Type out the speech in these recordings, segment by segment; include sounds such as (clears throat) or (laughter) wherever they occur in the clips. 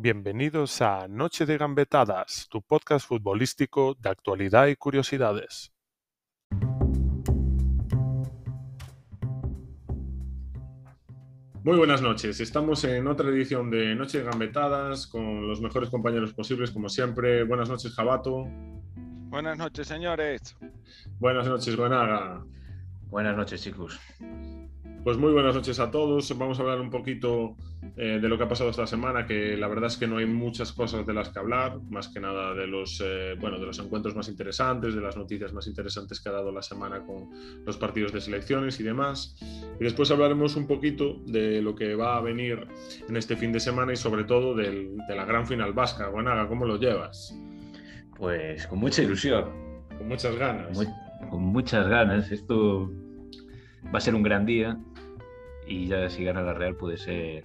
Bienvenidos a Noche de Gambetadas, tu podcast futbolístico de actualidad y curiosidades. Muy buenas noches. Estamos en otra edición de Noche de Gambetadas con los mejores compañeros posibles, como siempre. Buenas noches, Jabato. Buenas noches, señores. Buenas noches, Buenaga. Buenas noches, chicos. Pues muy buenas noches a todos. Vamos a hablar un poquito eh, de lo que ha pasado esta semana, que la verdad es que no hay muchas cosas de las que hablar, más que nada de los, eh, bueno, de los encuentros más interesantes, de las noticias más interesantes que ha dado la semana con los partidos de selecciones y demás. Y después hablaremos un poquito de lo que va a venir en este fin de semana y sobre todo de la gran final vasca. Buenaga, ¿cómo lo llevas? Pues con mucha ilusión. Con muchas ganas. con muchas ganas. Esto va a ser un gran día y ya si gana la Real puede ser.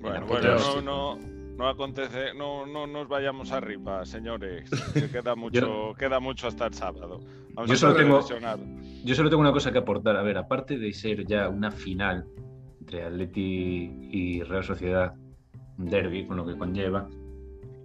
Bueno, bueno, no, no, no acontece, no, no nos vayamos arriba, señores. Que queda (laughs) mucho, queda mucho hasta el sábado. yo, solo tengo, yo solo tengo una cosa que aportar. A ver, aparte de ser ya una final entre Atleti y Real Sociedad, un derby, con lo que conlleva,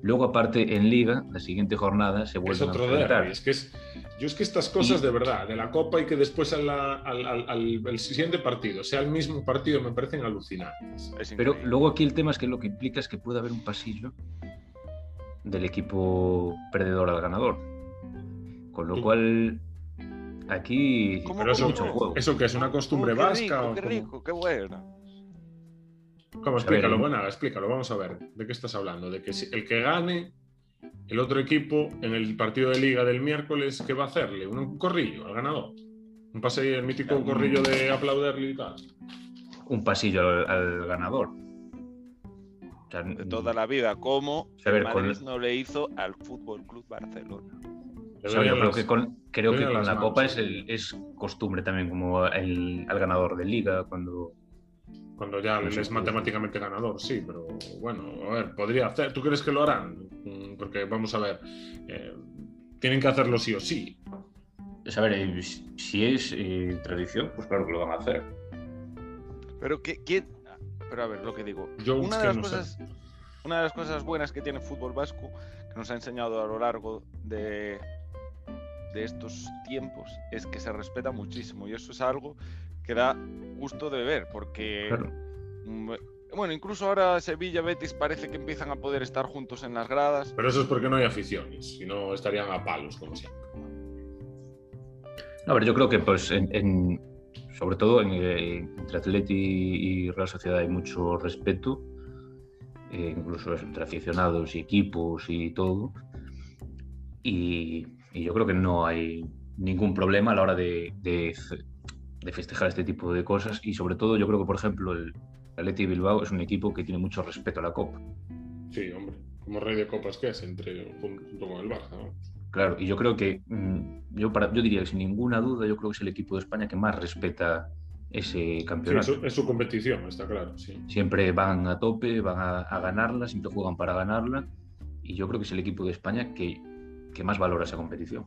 luego aparte en Liga, la siguiente jornada se vuelve a enfrentar. Es que es, yo es que estas cosas de verdad, de la Copa y que después al, al, siguiente partido sea el mismo partido, me parecen alucinantes. Pero luego aquí el tema es que lo que implica es que puede haber un pasillo del equipo perdedor al ganador. Con lo cual, aquí Pero eso, mucho juego. ¿Eso que es una costumbre vasca? qué rico, qué buena. ¿Cómo? Explícalo, buena, explícalo, vamos a ver. ¿De qué estás hablando? De que el que gane el otro equipo, en el partido de liga del miércoles, ¿qué va a hacerle? Un corrillo al ganador. Un paseo, el mítico corrillo de aplaudirle y tal. Un pasillo al, ganador. de toda la vida, como el Madrid no le hizo al Fútbol Club Barcelona. creo que con, creo que con la Copa es, es, costumbre también, como el, al ganador de Liga, cuando cuando ya es matemáticamente ganador, sí, pero bueno, a ver, podría hacer. ¿Tú crees que lo harán? Mm, porque vamos a ver, eh, tienen que hacerlo sí o sí. Pues a ver, eh, si es eh, tradición, pues claro que lo van a hacer. Pero ¿quién? Pero a ver, lo que digo. una, de las cosas, una de las cosas buenas que tiene el fútbol vasco, que nos ha enseñado a lo largo de, de estos tiempos, es que se respeta muchísimo. Y eso es algo que da gusto de ver, porque... Mm, bueno, incluso ahora Sevilla, Betis parece que empiezan a poder estar juntos en las gradas. Pero eso es porque no hay aficiones, si no estarían a palos, como siempre. No, a ver, yo creo que pues en, sobre todo eh, entre Atleti y Real Sociedad hay mucho respeto, eh, incluso entre aficionados y equipos y todo. Y, yo creo que no hay ningún problema a la hora de de festejar este tipo de cosas y sobre todo yo creo que por ejemplo el Atleti Bilbao es un equipo que tiene mucho respeto a la Copa. Sí, hombre, como rey de copas que es entre junto con el Barça, ¿no? Claro, y yo creo que mm, yo para yo diría que sin ninguna duda yo creo que es el equipo de España que más respeta ese campeonato. Sí, es, su, competición, está claro. Sí. Siempre van a tope, van a, ganarla, siempre juegan para ganarla y yo creo que es el equipo de España que, que más valora esa competición.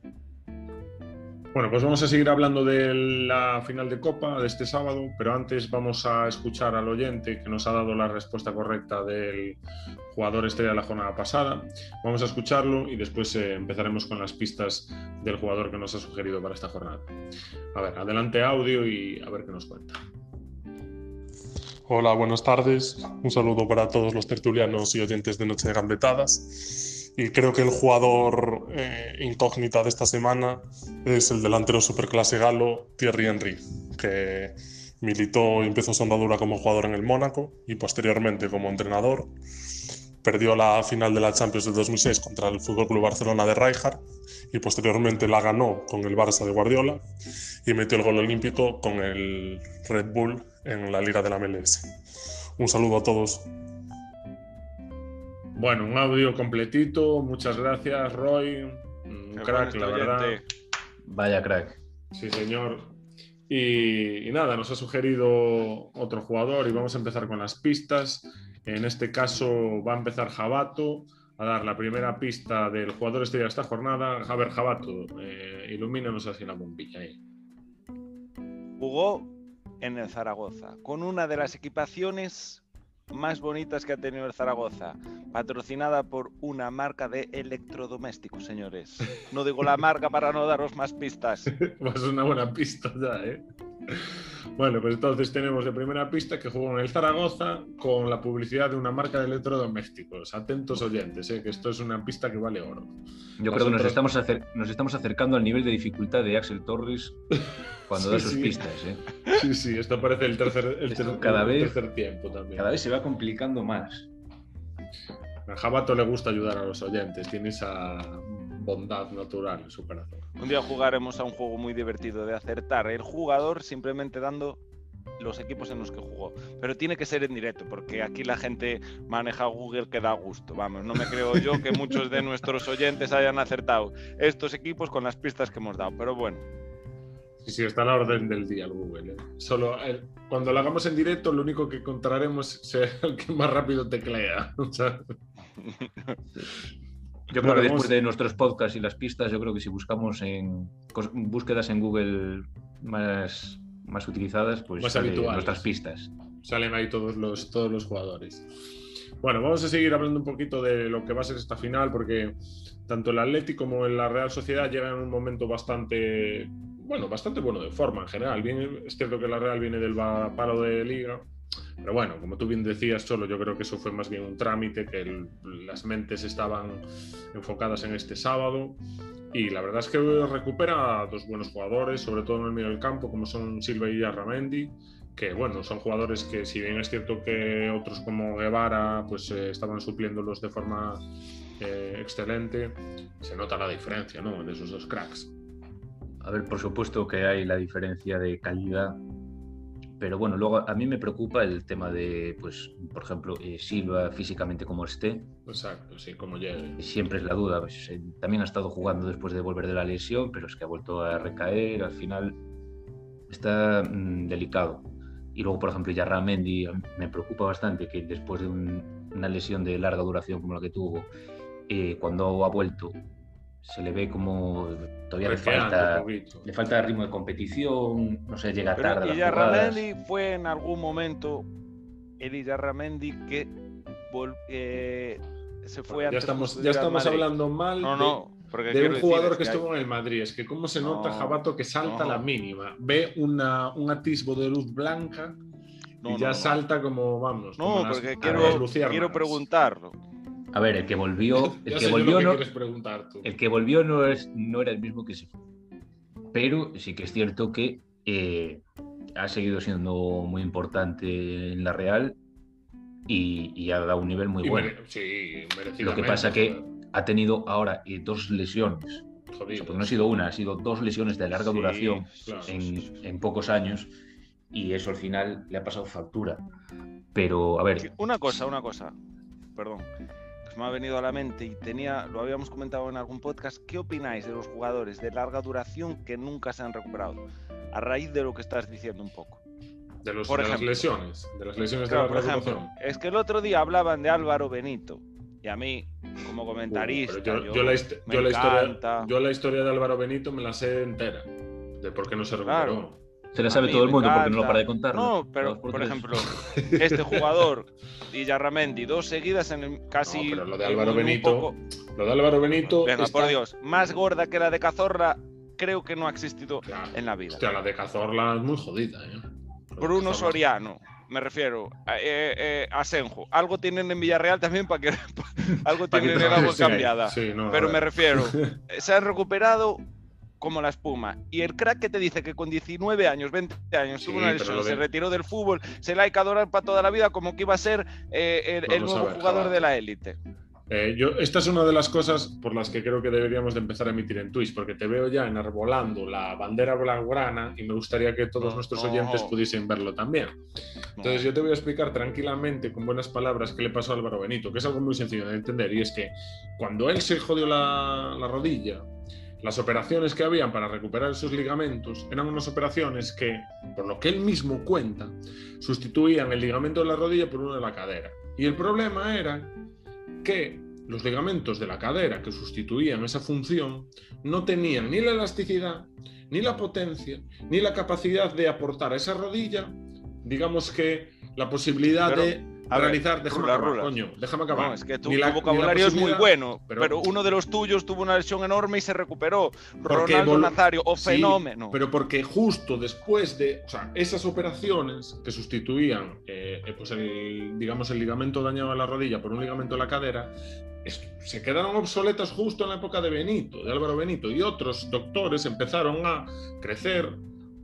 Bueno, pues vamos a seguir hablando de la final de Copa de este sábado, pero antes vamos a escuchar al oyente que nos ha dado la respuesta correcta del jugador estrella de la jornada pasada. Vamos a escucharlo y después eh, empezaremos con las pistas del jugador que nos ha sugerido para esta jornada. A ver, adelante audio y a ver qué nos cuenta. Hola, buenas tardes. Un saludo para todos los tertulianos y oyentes de Noche de Gambetadas. Y creo que el jugador eh, incógnita de esta semana es el delantero superclase galo Thierry Henry, que militó y empezó su andadura como jugador en el Mónaco y posteriormente como entrenador. Perdió la final de la Champions del 2006 contra el FC Barcelona de Rijkaard y posteriormente la ganó con el Barça de Guardiola y metió el gol olímpico con el Red Bull en la Liga de la MLS. Un saludo a todos. Bueno, un audio completito. Muchas gracias, Roy. Un crack, la verdad. Vaya crack. Sí, señor. Y, nada, nos ha sugerido otro jugador y vamos a empezar con las pistas. En este caso va a empezar Jabato a dar la primera pista del jugador estrella de esta jornada. A ver, Jabato, eh, ilumínanos así la bombilla ahí. Jugó en el Zaragoza con una de las equipaciones más bonitas que ha tenido el Zaragoza, patrocinada por una marca de electrodomésticos, señores. No digo la marca para no daros más pistas. (laughs) pues una buena pista ya, ¿eh? Bueno, pues entonces tenemos de primera pista que jugó en el Zaragoza con la publicidad de una marca de electrodomésticos. Atentos oyentes, ¿eh? que esto es una pista que vale oro. Yo creo que nos estamos, nos estamos acercando al nivel de dificultad de Axel Torres cuando (laughs) da sus pistas. ¿eh? Sí, sí, esto parece el tercer, el cada vez, tercer tiempo también. Cada vez se va complicando más. A Jabato le gusta ayudar a los oyentes, tiene esa bondad natural en su corazón. Un día jugaremos a un juego muy divertido de acertar el jugador simplemente dando los equipos en los que jugó. Pero tiene que ser en directo, porque aquí la gente maneja Google que da gusto. Vamos, no me creo yo que muchos de nuestros oyentes hayan acertado estos equipos con las pistas que hemos dado. Pero bueno. Sí, sí, está a la orden del día el Google. ¿eh? Solo eh, cuando lo hagamos en directo, lo único que encontraremos será el que más rápido teclea. (laughs) (laughs) Yo creo que después de nuestros podcasts y las pistas, yo creo que si buscamos en búsquedas en Google más, más utilizadas, pues más nuestras pistas. Salen ahí todos los, todos los jugadores. Bueno, vamos a seguir hablando un poquito de lo que va a ser esta final, porque tanto el Atlético como la Real Sociedad llegan en un momento bastante, bueno, bastante bueno de forma en general. Bien, es cierto que la Real viene del paro de liga, pero bueno, como tú bien decías, solo yo creo que eso fue más bien un trámite, que las mentes estaban enfocadas en este sábado. Y la verdad es que recupera a dos buenos jugadores, sobre todo en el medio del campo, como son Silva y Arramendi, que bueno, son jugadores que si bien es cierto que otros como Guevara pues eh, estaban supliéndolos de forma eh, excelente, se nota la diferencia ¿no? de esos dos cracks. A ver, por supuesto que hay la diferencia de calidad pero bueno, luego a mí me preocupa el tema de, pues, por ejemplo, eh, Silva físicamente como esté. Exacto, sí, como llegue. Siempre es la duda. Pues, eh, también ha estado jugando después de volver de la lesión, pero es que ha vuelto a recaer. Al final está mm, delicado. Y luego, por ejemplo, Yarra Mendy me preocupa bastante que después de una lesión de larga duración como la que tuvo, eh, cuando ha vuelto se le ve como todavía le falta, le falta ritmo de competición, no sé, llega tarde. Y Yarramendi fue en algún momento el Yarramendi que eh, se fue ya estamos Ya estamos hablando mal de, un jugador que, estuvo en el Madrid. Es que cómo se nota Jabato que salta la mínima. Ve una, un atisbo de luz blanca y ya salta como, vamos. No, porque quiero, quiero preguntarlo. A ver, el que volvió, (laughs) el que volvió no, el que volvió no es, no era el mismo que se fue. Pero sí que es cierto que eh, ha seguido siendo muy importante en la Real y, ha dado un nivel muy bueno. sí, Lo que pasa que ha tenido ahora eh, dos lesiones. Pues no ha sido una, ha sido dos lesiones de larga duración en, en, pocos años y eso al final le ha pasado factura. Pero, a ver. Una cosa, una cosa. Perdón me ha venido a la mente y tenía, lo habíamos comentado en algún podcast, ¿qué opináis de los jugadores de larga duración que nunca se han recuperado? A raíz de lo que estás diciendo un poco. De, los, las lesiones, de las lesiones de por ejemplo, Es que el otro día hablaban de Álvaro Benito y a mí, como comentarista, yo, la historia, yo la historia de Álvaro Benito me la sé entera, de por qué no se recuperó. Se la sabe todo el mundo porque no lo para de contar. No, pero por, ejemplo, (laughs) este jugador y Yarramendi, dos seguidas en casi. No, pero lo de Álvaro Benito. Lo de Álvaro Benito. Venga, por Dios, más gorda que la de Cazorla, creo que no ha existido en la vida. Hostia, la de Cazorla es muy jodida, ¿eh? Bruno Soriano, me refiero. Eh, eh, a Senjo. Algo tienen en Villarreal también para que. (laughs) algo tienen en agua (laughs) cambiada. pero me refiero. Se han recuperado como la espuma. Y el crack que te dice que con 19 años, 20 años, tuvo una lesión, se retiró del fútbol, se la hay que adorar para toda la vida como que iba a ser eh, el, nuevo jugador de la élite. Eh, yo, esta es una de las cosas por las que creo que deberíamos de empezar a emitir en Twitch, porque te veo ya enarbolando la bandera blaugrana y me gustaría que todos nuestros oyentes pudiesen verlo también. Entonces yo te voy a explicar tranquilamente, con buenas palabras, qué le pasó a Álvaro Benito, que es algo muy sencillo de entender, y es que cuando él se jodió la, la rodilla, las operaciones que habían para recuperar esos ligamentos eran unas operaciones que, por lo que él mismo cuenta, sustituían el ligamento de la rodilla por uno de la cadera. Y el problema era que los ligamentos de la cadera que sustituían esa función no tenían ni la elasticidad, ni la potencia, ni la capacidad de aportar a esa rodilla, digamos que la posibilidad de realizar. déjame acabar, coño, déjame acabar. No, es que tu, vocabulario es muy bueno, pero, uno de los tuyos tuvo una lesión enorme y se recuperó. Ronaldo Nazario, o fenómeno. Pero porque justo después de, o sea, esas operaciones que sustituían, eh, eh, pues el, digamos, el ligamento dañado de la rodilla por un ligamento de la cadera, se quedaron obsoletas justo en la época de Benito, de Álvaro Benito, y otros doctores empezaron a crecer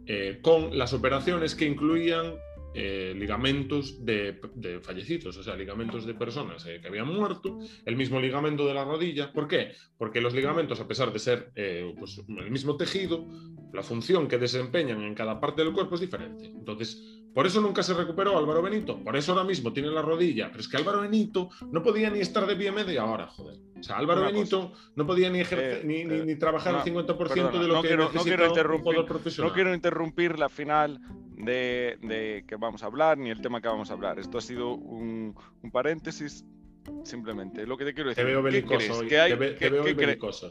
eh, con las operaciones que incluían eh, ligamentos de, fallecidos, o sea, ligamentos de personas eh, que habían muerto, el mismo ligamento de la rodilla. ¿Por qué? Porque los ligamentos, a pesar de ser pues, el mismo tejido, la función que desempeñan en cada parte del cuerpo es diferente. Entonces, por eso nunca se recuperó Álvaro Benito. Por eso ahora mismo tiene la rodilla. Pero es que Álvaro Benito no podía ni estar de pie media hora, joder. O sea, Álvaro Benito no podía ni, ejercer, ni, ni, trabajar el 50% de lo que quiero, no quiero interrumpir, profesional. No quiero interrumpir la final de, de, que vamos a hablar ni el tema que vamos a hablar. Esto ha sido un, un paréntesis simplemente. Lo que te quiero decir. Te veo belicoso. ¿Qué crees? Hay, te, veo belicoso,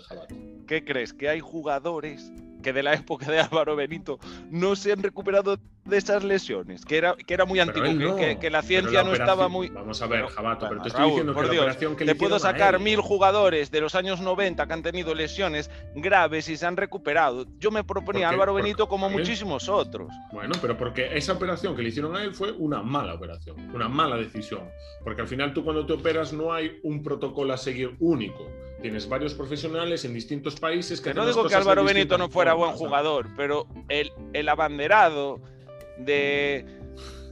¿Qué crees? Que hay jugadores que de la época de Álvaro Benito no se han recuperado de esas lesiones, que era, que era muy antiguo, que, la ciencia no estaba muy... Vamos a ver, Jabato, pero te estoy diciendo que la operación que le puedo sacar mil jugadores de los años 90 que han tenido lesiones graves y se han recuperado. Yo me proponía a Álvaro Benito como muchísimos otros. Bueno, pero porque esa operación que le hicieron a él fue una mala operación, una mala decisión. Porque al final tú cuando te operas no hay un protocolo a seguir único. Tienes varios profesionales en distintos países que... no digo que Álvaro Benito no fuera buen jugador, pero el, el abanderado de...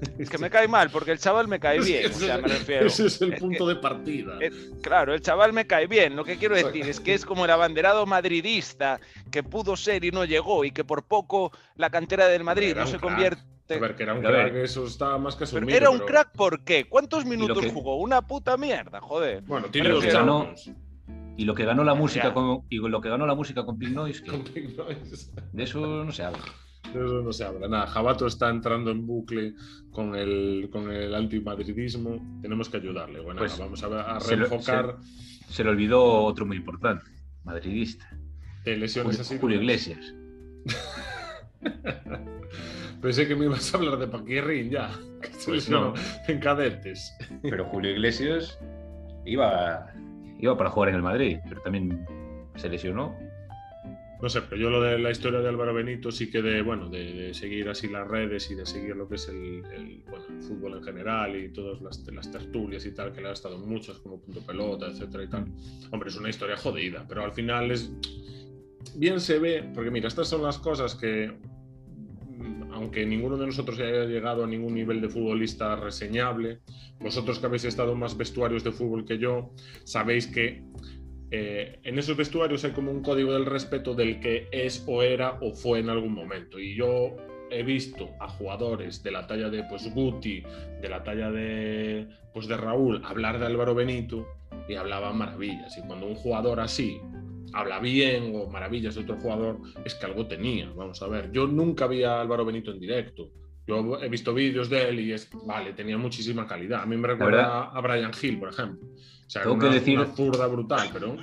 (laughs) Es que me cae mal, porque el chaval me cae bien. Ese es el punto de partida. claro, el chaval me cae bien. Lo que quiero decir es que es como el abanderado madridista que pudo ser y no llegó, y que por poco la cantera del Madrid no se convierte. A ver, que era un crack, eso está más que asumido. era un crack, ¿por qué? ¿Cuántos minutos jugó? Una puta mierda, joder. Bueno, tiene dos años. Y lo que ganó la música con, y lo que ganó la música con Pink Noise, de eso no se habla. De eso no se habla. Nada, Jabato está entrando en bucle con el, con el antimadridismo. Tenemos que ayudarle. Bueno, pues vamos a, reenfocar. Se, le olvidó otro muy importante, madridista. De lesiones Julio, así. Julio Iglesias. (laughs) Pensé que me ibas a hablar de Paquirrin ya. Que pues no. En cadentes. Pero Julio Iglesias iba iba para jugar en el Madrid, pero también se lesionó. No sé, pero yo lo de la historia de Álvaro Benito sí que de, bueno, de, seguir así las redes y de seguir lo que es el, fútbol en general y todas las, las, tertulias y tal, que le ha estado muchas como punto pelota, etcétera y tal. Hombre, es una historia jodida, pero al final es... Bien se ve, porque mira, estas son las cosas que aunque ninguno de nosotros haya llegado a ningún nivel de futbolista reseñable, vosotros que habéis estado más vestuarios de fútbol que yo, sabéis que eh, en esos vestuarios hay como un código del respeto del que es o era o fue en algún momento. Y yo he visto a jugadores de la talla de pues, Guti, de la talla de, pues, de Raúl, hablar de Álvaro Benito y hablaban maravillas. Y cuando un jugador así habla bien o maravillas de otro jugador, es que algo tenía. Vamos a ver, yo nunca vi a Álvaro Benito en directo. Yo he visto vídeos de él y es, vale, tenía muchísima calidad. A mí me recuerda a Brian Hill, por ejemplo. O sea, tengo una, que decir, una zurda brutal, pero.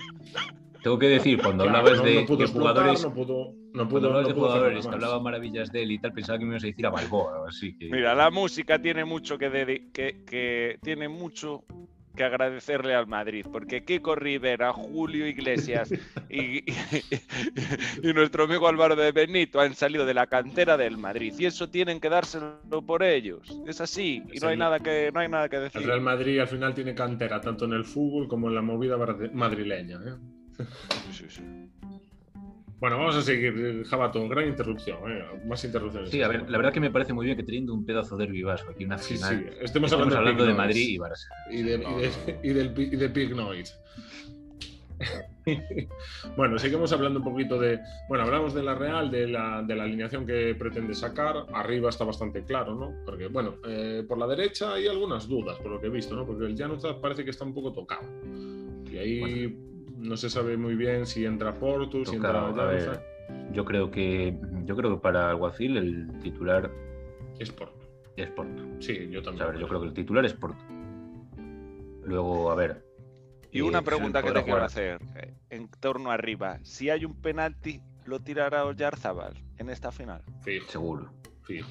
Tengo que decir, cuando hablabas de, jugadores. No pudo, no pudo, de jugadores que hablaban maravillas de él y tal, pensaba que me ibas a decir a Balboa. Así que... Mira, la música tiene mucho que, que, que tiene mucho que agradecerle al Madrid, porque Kiko Rivera, Julio Iglesias y, nuestro amigo Álvaro de Benito han salido de la cantera del Madrid y eso tienen que dárselo por ellos. Es así y no hay nada que no hay nada que decir. El Real Madrid al final tiene cantera tanto en el fútbol como en la movida madrileña. ¿eh? Sí, sí, bueno, vamos a seguir, Jabato, gran interrupción, ¿eh? más interrupciones. Sí, a ver, la verdad que me parece muy bien que teniendo un pedazo de vasco aquí una final, sí, Estemos, hablando, de, Madrid y Barça. Y de, y del, y de Pig Noise. (laughs) bueno, seguimos hablando un poquito de. Bueno, hablamos de la Real, de la, de la, alineación que pretende sacar. Arriba está bastante claro, ¿no? Porque, bueno, eh, por la derecha hay algunas dudas, por lo que he visto, ¿no? Porque el Januzaj parece que está un poco tocado. Y ahí no se sabe muy bien si entra Porto, si entra yo creo que yo creo que para Alguacil el titular es Porto. Es Porto. Sí, yo también. yo creo que el titular es Porto. Luego, a ver. Y una pregunta que te quiero hacer eh, en torno arriba. Si hay un penalti, ¿lo tirará Oyarzábal en esta final? Seguro.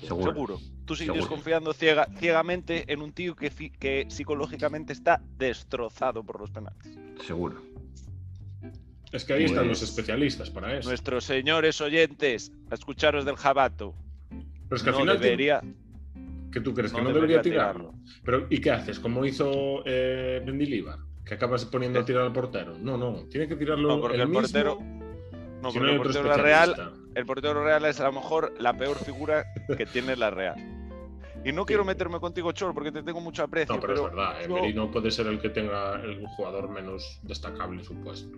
Seguro. Tú sigues confiando ciega, ciegamente en un tío que, que psicológicamente está destrozado por los penaltis. Seguro. Es que ahí están los pues especialistas para eso. Nuestros señores oyentes, a escucharos del jabato. Pero es que al final debería. ¿Qué tú crees? ¿Que no, debería, tirarlo? Pero, ¿Y qué haces? Como hizo eh, que acabas poniendo a tirar al portero. No, no, tiene que tirarlo no, porque el, portero. No, porque el portero la Real, el portero Real es a lo mejor la peor figura que (laughs) tiene la Real. Y no quiero meterme contigo, Chor, porque te tengo mucho aprecio. No, pero, es verdad, eh, no puede ser el que tenga el jugador menos destacable en su puesto.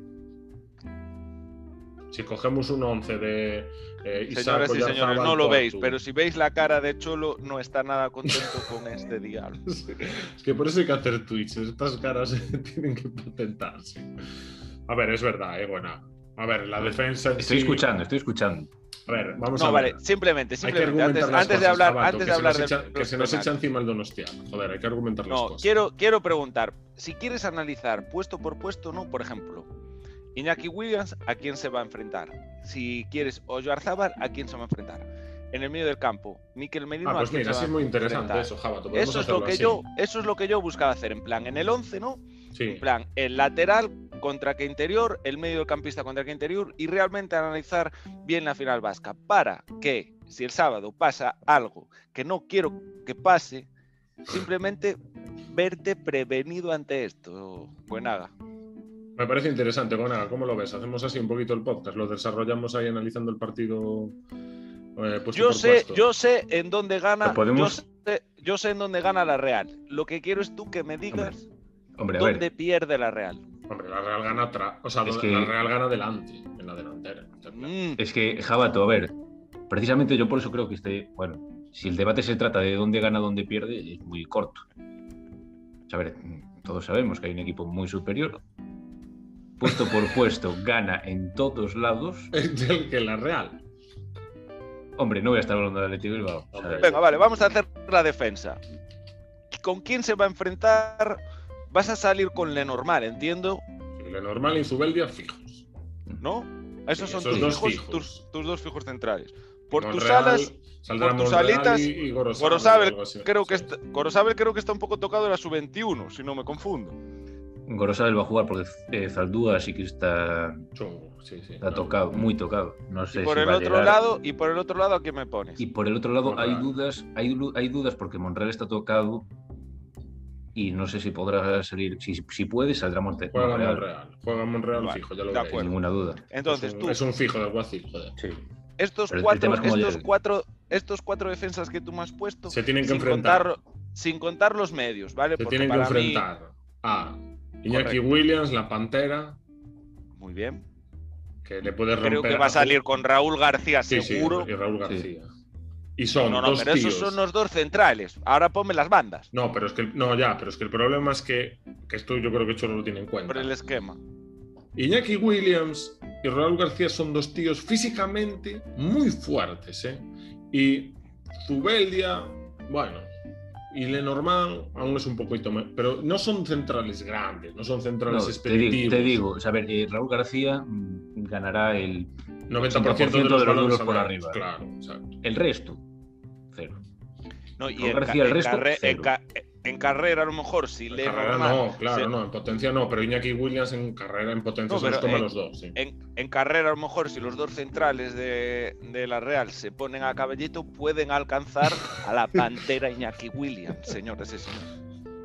Si cogemos un 11 de eh, Señoras y señores, no lo veis, pero si veis la cara de Cholo, no está nada contento con este (laughs) diálogo. Es que por eso hay que hacer tweets. Estas caras (laughs) tienen que patentarse. A ver, es verdad, eh, buena. A ver, la defensa. Estoy escuchando, estoy escuchando. A ver, vamos a ver. vale, simplemente, simplemente. Antes, de hablar, antes de hablar de. que se nos echa encima el Donostiano. Joder, hay que argumentar las no, cosas. Quiero, quiero preguntar, si quieres analizar puesto por puesto, ¿no? Por ejemplo, Iñaki Williams, ¿a quién se va a enfrentar? Si quieres, Oyarzabal, ¿a quién se va a enfrentar? En el medio del campo, Miquel Merino. Ah, pues mira, es muy interesante eso, Jabato. Eso es, lo que yo, eso es lo que yo buscaba hacer, en plan, en el 11, ¿no? Sí. En plan, el lateral contra qué interior, el medio del campista contra qué interior y realmente analizar bien la final vasca para que, si el sábado pasa algo que no quiero que pase, simplemente verte prevenido ante esto. Pues nada. Me parece interesante, Gonaga, ¿cómo lo ves? Hacemos así un poquito el podcast, lo desarrollamos ahí analizando el partido. Eh, yo sé, yo sé en dónde gana. Yo, sé, en dónde gana la Real. Lo que quiero es tú que me digas dónde pierde la Real. Hombre, la Real gana atrás. O sea, la Real gana delante, en la delantera. Mm. Es que, Jabato, a ver, precisamente yo por eso creo que este, bueno, si el debate se trata de dónde gana, dónde pierde, es muy corto. a ver, todos sabemos que hay un equipo muy superior, puesto por puesto, gana en todos lados. (laughs) que la Real. Hombre, no voy a estar hablando de Atlético Bilbao. Venga, vale, vamos a hacer la defensa. ¿Con quién se va a enfrentar? Vas a salir con Lenormand, entiendo. Lenormand y Zubeldia fijos. ¿No? Esos son tus, dos fijos, Tus, dos fijos centrales. Por tus alas, por tus alitas, y, Gorosabel, creo que está, Gorosabel creo que está un poco tocado en la sub-21, si no me confundo. Gorosabel va a jugar porque eh, Zaldúa sí que está, está tocado, muy tocado. No sé y por el otro lado y por el otro lado a quién me pones. Y por el otro lado hay dudas, hay, hay dudas porque Monreal está tocado y no sé si podrá salir. Si, si puede, saldrá Monreal. Juega Monreal, juega Monreal fijo, ya lo veo. Sin ninguna duda. Entonces es tú. Es un fijo del Guacil, joder. Sí. Estos cuatro, estos cuatro, estos cuatro defensas que tú me has puesto. Se tienen que enfrentar. sin contar los medios, ¿vale? Se tienen que enfrentar a Iñaki Williams, la Pantera. Muy bien. Que le puede romper. Creo que va a salir con Raúl García, seguro. Sí, y Raúl García. Y son no, no, dos pero esos son los dos centrales. Ahora ponme las bandas. No, pero es que no, ya, pero es que el problema es que, que esto yo creo que Cholo lo tiene en cuenta. Por el esquema. Iñaki Williams y Raúl García son dos tíos físicamente muy fuertes, ¿eh? Y Zubeldia, bueno, y Lenormand aún es un poquito más. Pero no son centrales grandes, no son centrales no, expeditivos. Te digo, te digo a ver, eh, Raúl García mm, ganará el 90%, de los, de por arriba. Claro, exacto. El resto, cero. No, y Raúl García, el resto, cero en carrera a lo mejor si le no, claro, no, en potencia no, pero Iñaki Williams en carrera, en potencia se los toma los dos. En, carrera a lo mejor si los dos centrales de, de, la Real se ponen a cabellito pueden alcanzar a la (laughs) pantera Iñaki Williams, señores y señores.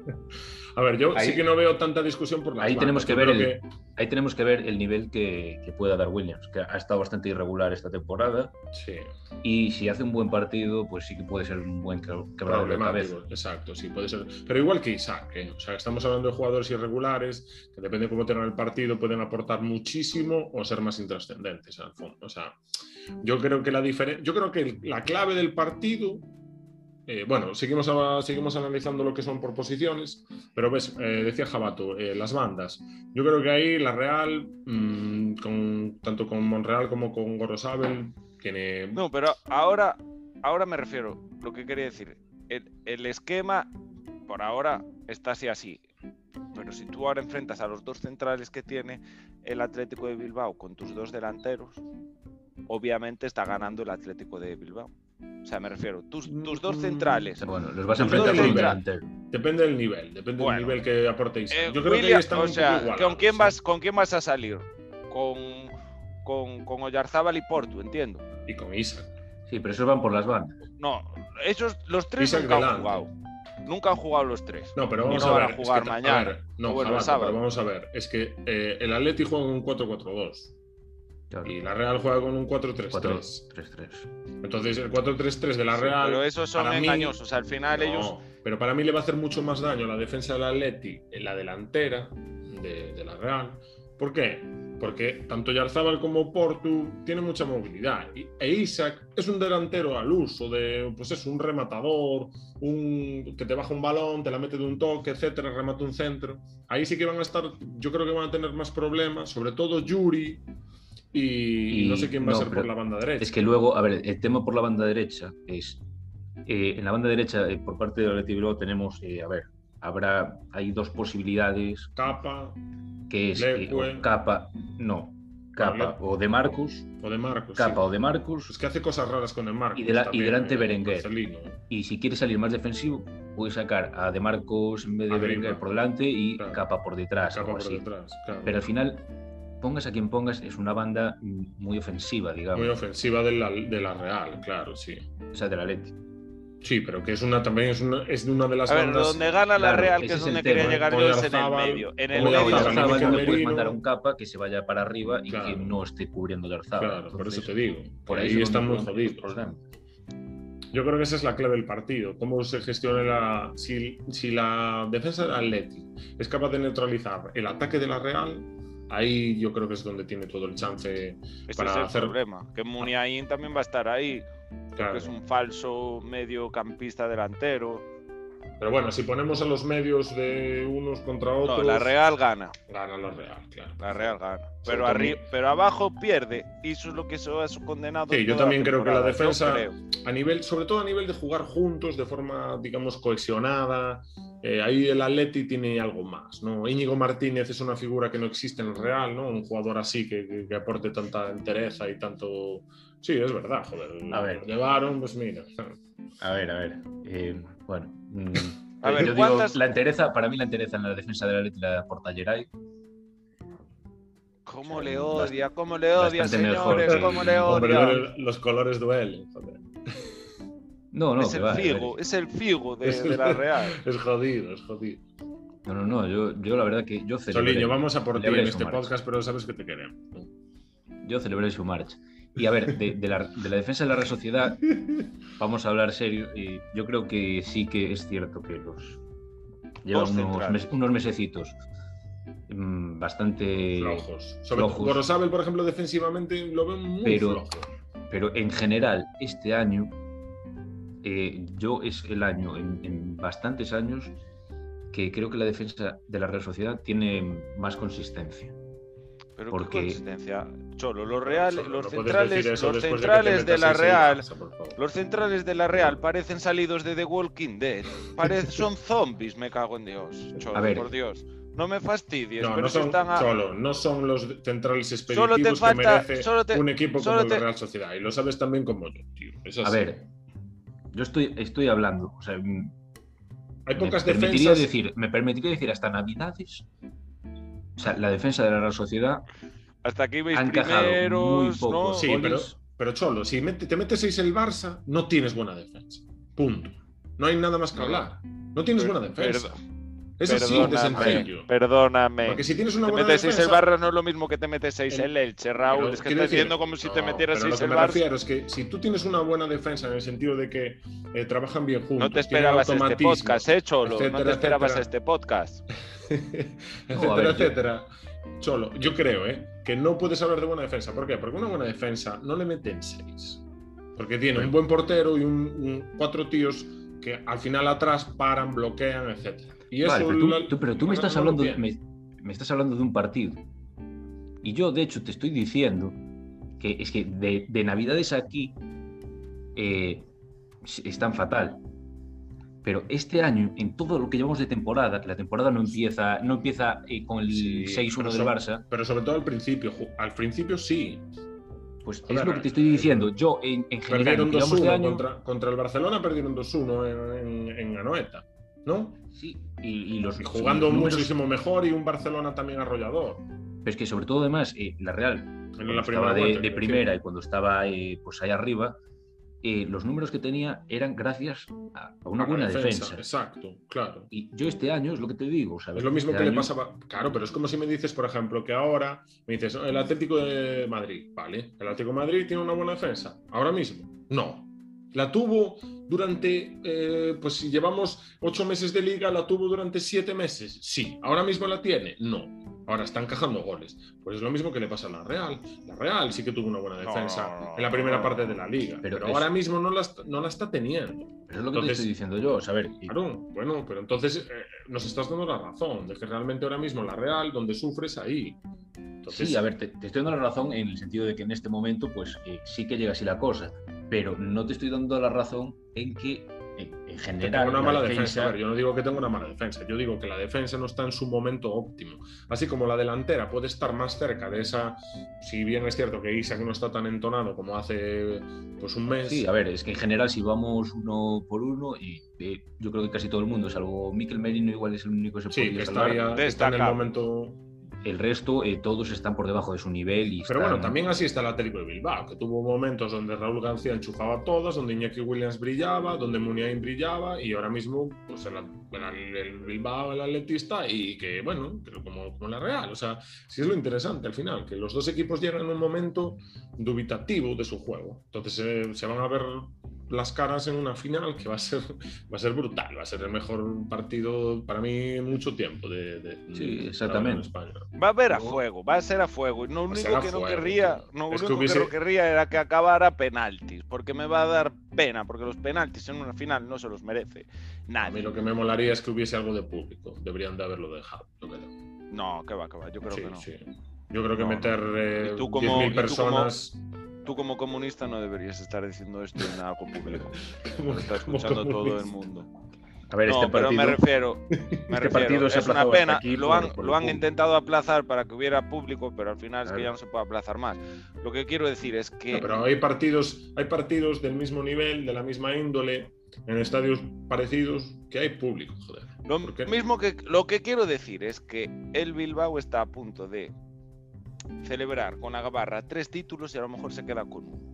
(laughs) A ver, yo sí que no veo tanta discusión por la ahí tenemos que ver el, Ahí tenemos que ver el nivel que, pueda dar Williams, que ha estado bastante irregular esta temporada. Sí. Y si hace un buen partido, pues sí que puede ser un buen quebrador de cabeza. Exacto, sí, puede ser. Pero igual que Isaac, ¿eh? o sea, estamos hablando de jugadores irregulares, que depende de cómo tengan el partido, pueden aportar muchísimo o ser más intrascendentes al fondo. O sea, yo creo que la diferencia, yo creo que la clave del partido eh, bueno, seguimos, seguimos analizando lo que son por posiciones, pero ves, eh, decía Jabato, eh, las bandas. Yo creo que ahí la Real, mm, tanto con Monreal como con Gorosabel, tiene. No, pero ahora, ahora me refiero, lo que quería decir, el, esquema por ahora está así así. Pero si tú ahora enfrentas a los dos centrales que tiene el Atlético de Bilbao con tus dos delanteros, obviamente está ganando el Atlético de Bilbao. O sea, me refiero, tus, tus dos centrales. Bueno, los vas a enfrentar con delantero. Depende del nivel, depende del nivel que aportéis. Eh, Yo creo que ahí están o sea, ¿con quién, vas, ¿con quién vas a salir? Con, con, con Oyarzábal y Porto, entiendo. Y con Isaac. Sí, pero esos van por las bandas. No, esos, los tres nunca han jugado. Nunca han jugado los tres. No, pero vamos a ver. jugar mañana. no, bueno, vamos a ver. Es que eh, el Atleti juega con un 4-4-2. Y la Real juega con un 4-3-3. Entonces, el 4-3-3 de la Real. pero esos son engañosos. al final ellos. Pero para mí le va a hacer mucho más daño la defensa del Atleti en la delantera de, de la Real. ¿Por qué? porque tanto Yarzábal como Portu tienen mucha movilidad. E Isaac es un delantero al uso, de, pues es un rematador, un, que te baja un balón, te la mete de un toque, etcétera, remata un centro. Ahí sí que van a estar, yo creo que van a tener más problemas, sobre todo Yuri. Y, no sé quién va a ser por la banda derecha. Es que luego, a ver, el tema por la banda derecha es. Eh, en la banda derecha, eh, por parte del Atleti tenemos, eh, a ver, habrá, hay dos posibilidades. Capa que es eh, capa, no, capa o de Marcus. O de Marcus. Capa o de Marcus. Es que hace cosas raras con el Marcus. Y, delante Berenguer. Y si quieres salir más defensivo, puedes sacar a de Marcos en vez de Berenguer por delante y capa por detrás. Capa por detrás Pero al final, pongas a quien pongas, es una banda muy ofensiva, digamos. Muy ofensiva de la, de la Real, claro, sí. O sea, de la Leti. Sí, pero que es una también es una, es una de las a ver, donde gana la Real, que es donde quería llegar yo, es en el medio. En el medio no le puedes mandar a un capa que se vaya para arriba y que no esté cubriendo el Arzaba. Claro, por eso te digo. Por ahí, están muy jodidos. Yo creo que esa es la clave del partido. Cómo se gestiona la. Si, si la defensa del Atleti es capaz de neutralizar el ataque de la Real, ahí yo creo que es donde tiene todo el chance este para es el hacer. problema. Que Muniain también va a estar ahí que es un falso mediocampista delantero. Pero bueno, si ponemos a los medios de unos contra otros. No, la Real gana. Gana la Real, claro. La Real gana. Pero, pero abajo pierde. Y eso es lo que eso es condenado. Sí, yo también creo que la defensa, a nivel, sobre todo a nivel de jugar juntos, de forma, digamos, cohesionada. Eh, ahí el Atleti tiene algo más, ¿no? Íñigo Martínez es una figura que no existe en el Real, ¿no? Un jugador así que, que aporte tanta entereza y tanto Sí, es verdad, joder. A ver. Llevaron, pues mira. A ver, a ver. Eh, bueno. Mm, a ver, yo digo, la entereza, para mí la entereza en la defensa de la Leti la porta Geray. ¿Cómo le odia? ¿Cómo le odia, señores? ¿Cómo le odia? los colores duelen, joder. No, no, es el figo, es el figo de, la (laughs) Real. es jodido, es jodido. No, no, no, yo, yo la verdad que yo celebré. Soliño, vamos a por ti en este podcast, pero sabes que te queremos. Yo celebré su marcha. Y a ver, de, la, defensa de la Real Sociedad, vamos a hablar serio. Y yo creo que sí que es cierto que los llevan unos, unos, mesecitos mm, bastante flojos. Sobre flojos. por ejemplo, defensivamente lo ven muy pero, flojo. Pero en general, este año, eh, yo es el año, en, bastantes años, que creo que la defensa de la Real Sociedad tiene más consistencia. Pero porque... ¿qué consistencia? Cholo, los reales, los centrales, los centrales de, la Real, los centrales de la Real parecen salidos de The Walking Dead. (laughs) son zombies, me cago en Dios. Cholo, a ver. por Dios. No me fastidies, no, pero no son, están a... Solo, no son los centrales expeditivos que merece un equipo como la Real Sociedad. Y lo sabes también como yo, tío. A ver, yo estoy, estoy hablando. O sea, Hay pocas me defensas. Decir, me permitiría decir hasta Navidades. O sea, la defensa de la Real Sociedad hasta aquí veis primeros, ¿no? Sí, pero, pero Cholo, si te metes seis el Barça, no tienes buena defensa. Punto. No hay nada más que hablar. No tienes buena defensa. Es así de sencillo. Perdóname. Porque si tienes una buena metes defensa. el Barça no es lo mismo que te metes seis el, Elche, Raúl. es que estás diciendo como si te metieras seis el Barça. Lo que me refiero es que si tú tienes una buena defensa en el sentido de que eh, trabajan bien juntos. No te esperabas este podcast, ¿eh, Cholo? no te esperabas este podcast. (laughs) etcétera, etcétera. Cholo, yo creo, ¿eh? Que no puedes hablar de buena defensa. ¿Por qué? Porque una buena defensa no le meten seis. Porque tiene un buen portero y un, cuatro tíos que al final atrás paran, bloquean, etc. Y eso pero, tú, me estás hablando, de, me, estás hablando de un partido. Y yo, de hecho, te estoy diciendo que es que de, Navidades aquí eh, están fatal. Pero este año, en todo lo que llevamos de temporada, que la temporada no empieza, no empieza eh, con el 6-1 del Barça. Pero sobre todo al principio, al principio sí. Pues es lo que te estoy diciendo. Yo, en, en general, perdieron 2-1 contra, contra, el Barcelona, perdieron 2-1 en, en, Anoeta, ¿no? Sí, y, los, jugando muchísimo mejor y un Barcelona también arrollador. Pero es que, sobre todo, además, eh, la Real, en la estaba de, de primera y cuando estaba eh, pues ahí arriba, eh, los números que tenía eran gracias a, una buena defensa, Exacto, claro. Y yo este año es lo que te digo. ¿sabes? Es lo mismo este que le pasaba. Claro, pero es como si me dices, por ejemplo, que ahora me dices, el Atlético de Madrid, vale, el Atlético de Madrid tiene una buena defensa. Ahora mismo, no. La tuvo durante, eh, pues si llevamos ocho meses de liga, la tuvo durante siete meses. Sí. ¿Ahora mismo la tiene? No. Ahora está encajando goles. Pues es lo mismo que le pasa a la Real. La Real sí que tuvo una buena defensa en la primera parte de la liga, pero, ahora mismo no la, no la está teniendo. Pero es lo que te estoy diciendo yo, saber. Claro, bueno, pero entonces eh, nos estás dando la razón de que realmente ahora mismo la Real, donde sufres, ahí. Sí, a ver, te, estoy dando la razón en el sentido de que en este momento, pues eh, sí que llega así la cosa, pero no te estoy dando la razón en que en general. una mala defensa. yo no digo que tenga una mala defensa, yo digo que la defensa no está en su momento óptimo. Así como la delantera puede estar más cerca de esa, si bien es cierto que Isaac no está tan entonado como hace pues un mes. Sí, a ver, es que en general si vamos uno por uno y yo creo que casi todo el mundo, salvo Miquel Merino igual es el único que se sí, que está en el momento el resto, eh, todos están por debajo de su nivel. Y Pero bueno, también así está el Atlético de Bilbao, que tuvo momentos donde Raúl García enchufaba todas, donde Iñaki Williams brillaba, donde Muniain brillaba, y ahora mismo, pues el, el, Bilbao, el atletista, y que, bueno, como, como la Real. O sea, sí es lo interesante al final, que los dos equipos llegan en un momento dubitativo de su juego. Entonces eh, se van a ver las caras en una final que va a ser, va a ser brutal, va a ser el mejor partido para mí en mucho tiempo de, sí, exactamente. Va a haber a fuego, va a ser a fuego. No, lo único que no querría, no, único que, no querría era que acabara penaltis, porque me va a dar pena, porque los penaltis en una final no se los merece nadie. A mí lo que me molaría es que hubiese algo de público, deberían de haberlo dejado. No, que va, que va, yo creo que no. Yo creo que meter eh, 10.000 personas tú como comunista no deberías estar diciendo esto en algo público. (laughs) Lo está escuchando todo el mundo. A ver, este pero me refiero, (laughs) me este refiero es una pena. lo han, lo han intentado aplazar para que hubiera público, pero al final es que ya no se puede aplazar más. Lo que quiero decir es que. pero hay partidos, hay partidos del mismo nivel, de la misma índole, en estadios parecidos, que hay público, joder. Lo mismo que lo que quiero decir es que el Bilbao está a punto de celebrar con Agabarra tres títulos y a lo mejor se queda con uno.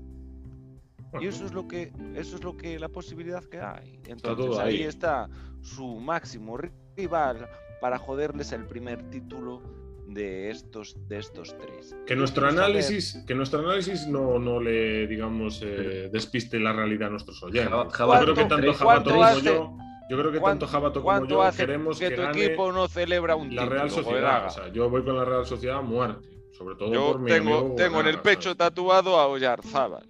Y eso es lo que eso es lo que la posibilidad que hay. Entonces ahí. está su máximo rival para joderles el primer título de estos de estos tres. Que nuestro análisis que nuestro análisis no, no le digamos eh, despiste la realidad a nuestros oyentes. yo creo que tanto Jabato como yo yo creo que tanto Jabato como yo queremos que, tu equipo no celebra un la Real Sociedad. O sea, yo voy con la Real Sociedad a muerte. Sobre todo Yo por tengo, tengo en el pecho tatuado a Oyarzábal.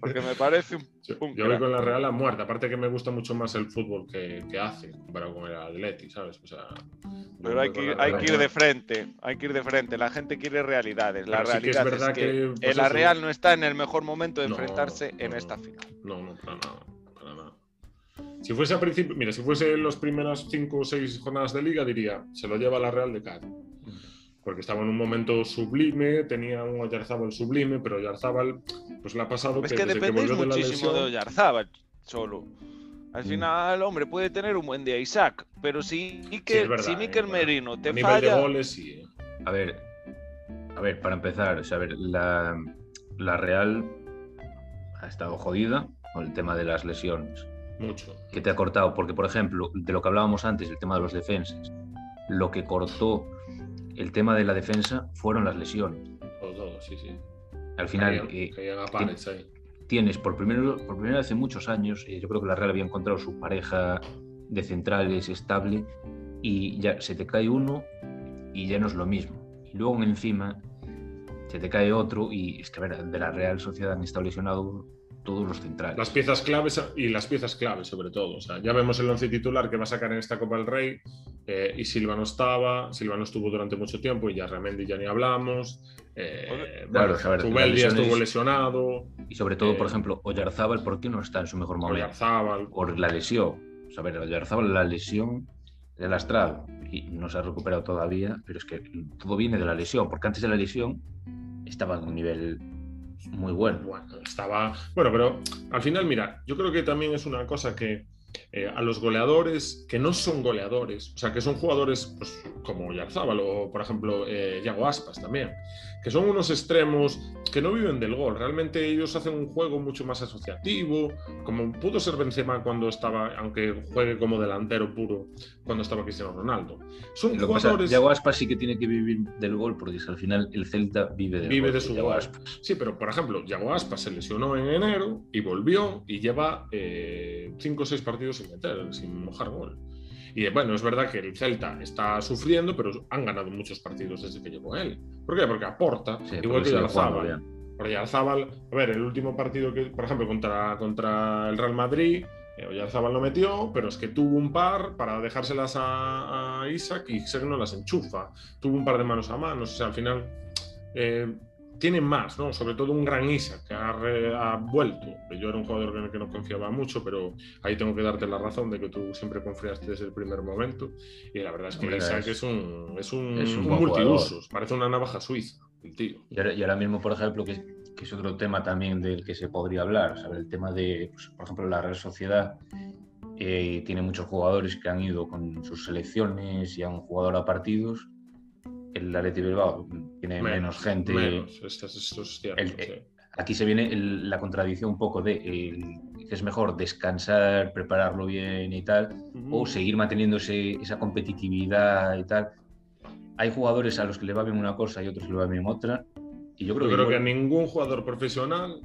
Porque me parece un. (laughs) yo, voy con la Real a muerte. Aparte que me gusta mucho más el fútbol que, que hace comparado con el Atleti, ¿sabes? O sea, Pero hay que, hay que ir de frente. Hay que ir de frente. La gente quiere realidades. La realidad es, verdad que, pues el Real no está en el mejor momento de enfrentarse en esta final. No, no, para nada. Para nada. Si fuese a principio, mira, si fuese las primeras cinco o seis jornadas de liga, diría, se lo lleva la Real de Cádiz porque estaba en un momento sublime, tenía un Oyarzábal sublime, pero Oyarzábal pues le ha pasado es que, que dependéis muchísimo de, Oyarzábal solo. Al mm. final, hombre, puede tener un buen día Isaac, pero si Mikel, si Mikel Merino te a falla... de goles, sí. ¿eh? A ver, a ver, para empezar, a ver, la, la Real ha estado jodida con el tema de las lesiones. Mucho. Que te ha cortado, porque por ejemplo, de lo que hablábamos antes, el tema de los defensas, lo que cortó el tema de la defensa fueron las lesiones. Todo, sí, sí. Al final, eh, tienes por, primero, por primera vez en muchos años, eh, yo creo que la Real había encontrado su pareja de centrales estable y ya se te cae uno y ya no es lo mismo. Y luego encima se te cae otro y es que a ver, de la Real Sociedad han estado lesionados todos los centrales. Las piezas claves y las piezas claves sobre todo. O sea, ya vemos el once titular que va a sacar en esta Copa del Rey eh, y Silva no estaba, Silva no estuvo durante mucho tiempo y ya Ramendi ya ni hablamos. Eh, bueno, ya estuvo lesionado. Y sobre todo, por eh, ejemplo, Oyarzábal, ¿por qué no está en su mejor momento? Oyarzábal. Por la lesión. O sea, Oyarzábal, la lesión del astral y no se ha recuperado todavía, pero es que todo viene de la lesión, porque antes de la lesión estaba en un nivel muy bueno. Bueno, estaba. Bueno, pero al final, mira, yo creo que también es una cosa que eh, a los goleadores que no son goleadores, o sea, que son jugadores pues, como Yarzábal o, por ejemplo, eh, Yago Aspas también, que son unos extremos que no viven del gol. Realmente ellos hacen un juego mucho más asociativo, como pudo ser Benzema cuando estaba, aunque juegue como delantero puro, cuando estaba Cristiano Ronaldo. Son jugadores. Yago Aspas sí que tiene que vivir del gol, porque al final el Celta vive, del vive de su gol. Sí, pero por ejemplo, Yago Aspas se lesionó en enero y volvió y lleva 5 eh, o 6 partidos sin meter, sin mojar gol. Y bueno, es verdad que el Celta está sufriendo, pero han ganado muchos partidos desde que llegó él. ¿Por qué? Porque aporta, igual que Yarzábal. Porque Yarzábal, a ver, el último partido que, por ejemplo, contra, contra el Real Madrid, eh, Yarzábal lo metió, pero es que tuvo un par para dejárselas a, Isaac y Isaac no las enchufa. Tuvo un par de manos a manos, o sea, al final eh, tienen más, ¿no? Sobre todo un gran Isaac que ha, vuelto. Yo era un jugador en el que no confiaba mucho, pero ahí tengo que darte la razón de que tú siempre confiaste desde el primer momento. Y la verdad es que Isaac es, un, es un, multiusos, parece una navaja suiza, el tío. Y ahora, mismo, por ejemplo, que, es otro tema también del que se podría hablar, el tema de, pues, por ejemplo, la Real Sociedad. Eh, tiene muchos jugadores que han ido con sus selecciones y han jugado a partidos el Atleti Bilbao tiene menos, gente. Aquí se viene la contradicción un poco de que es mejor descansar, prepararlo bien y tal, o seguir manteniendo esa competitividad y tal. Hay jugadores a los que le va bien una cosa y otros que le va bien otra. Y yo creo, que, creo que a ningún jugador profesional,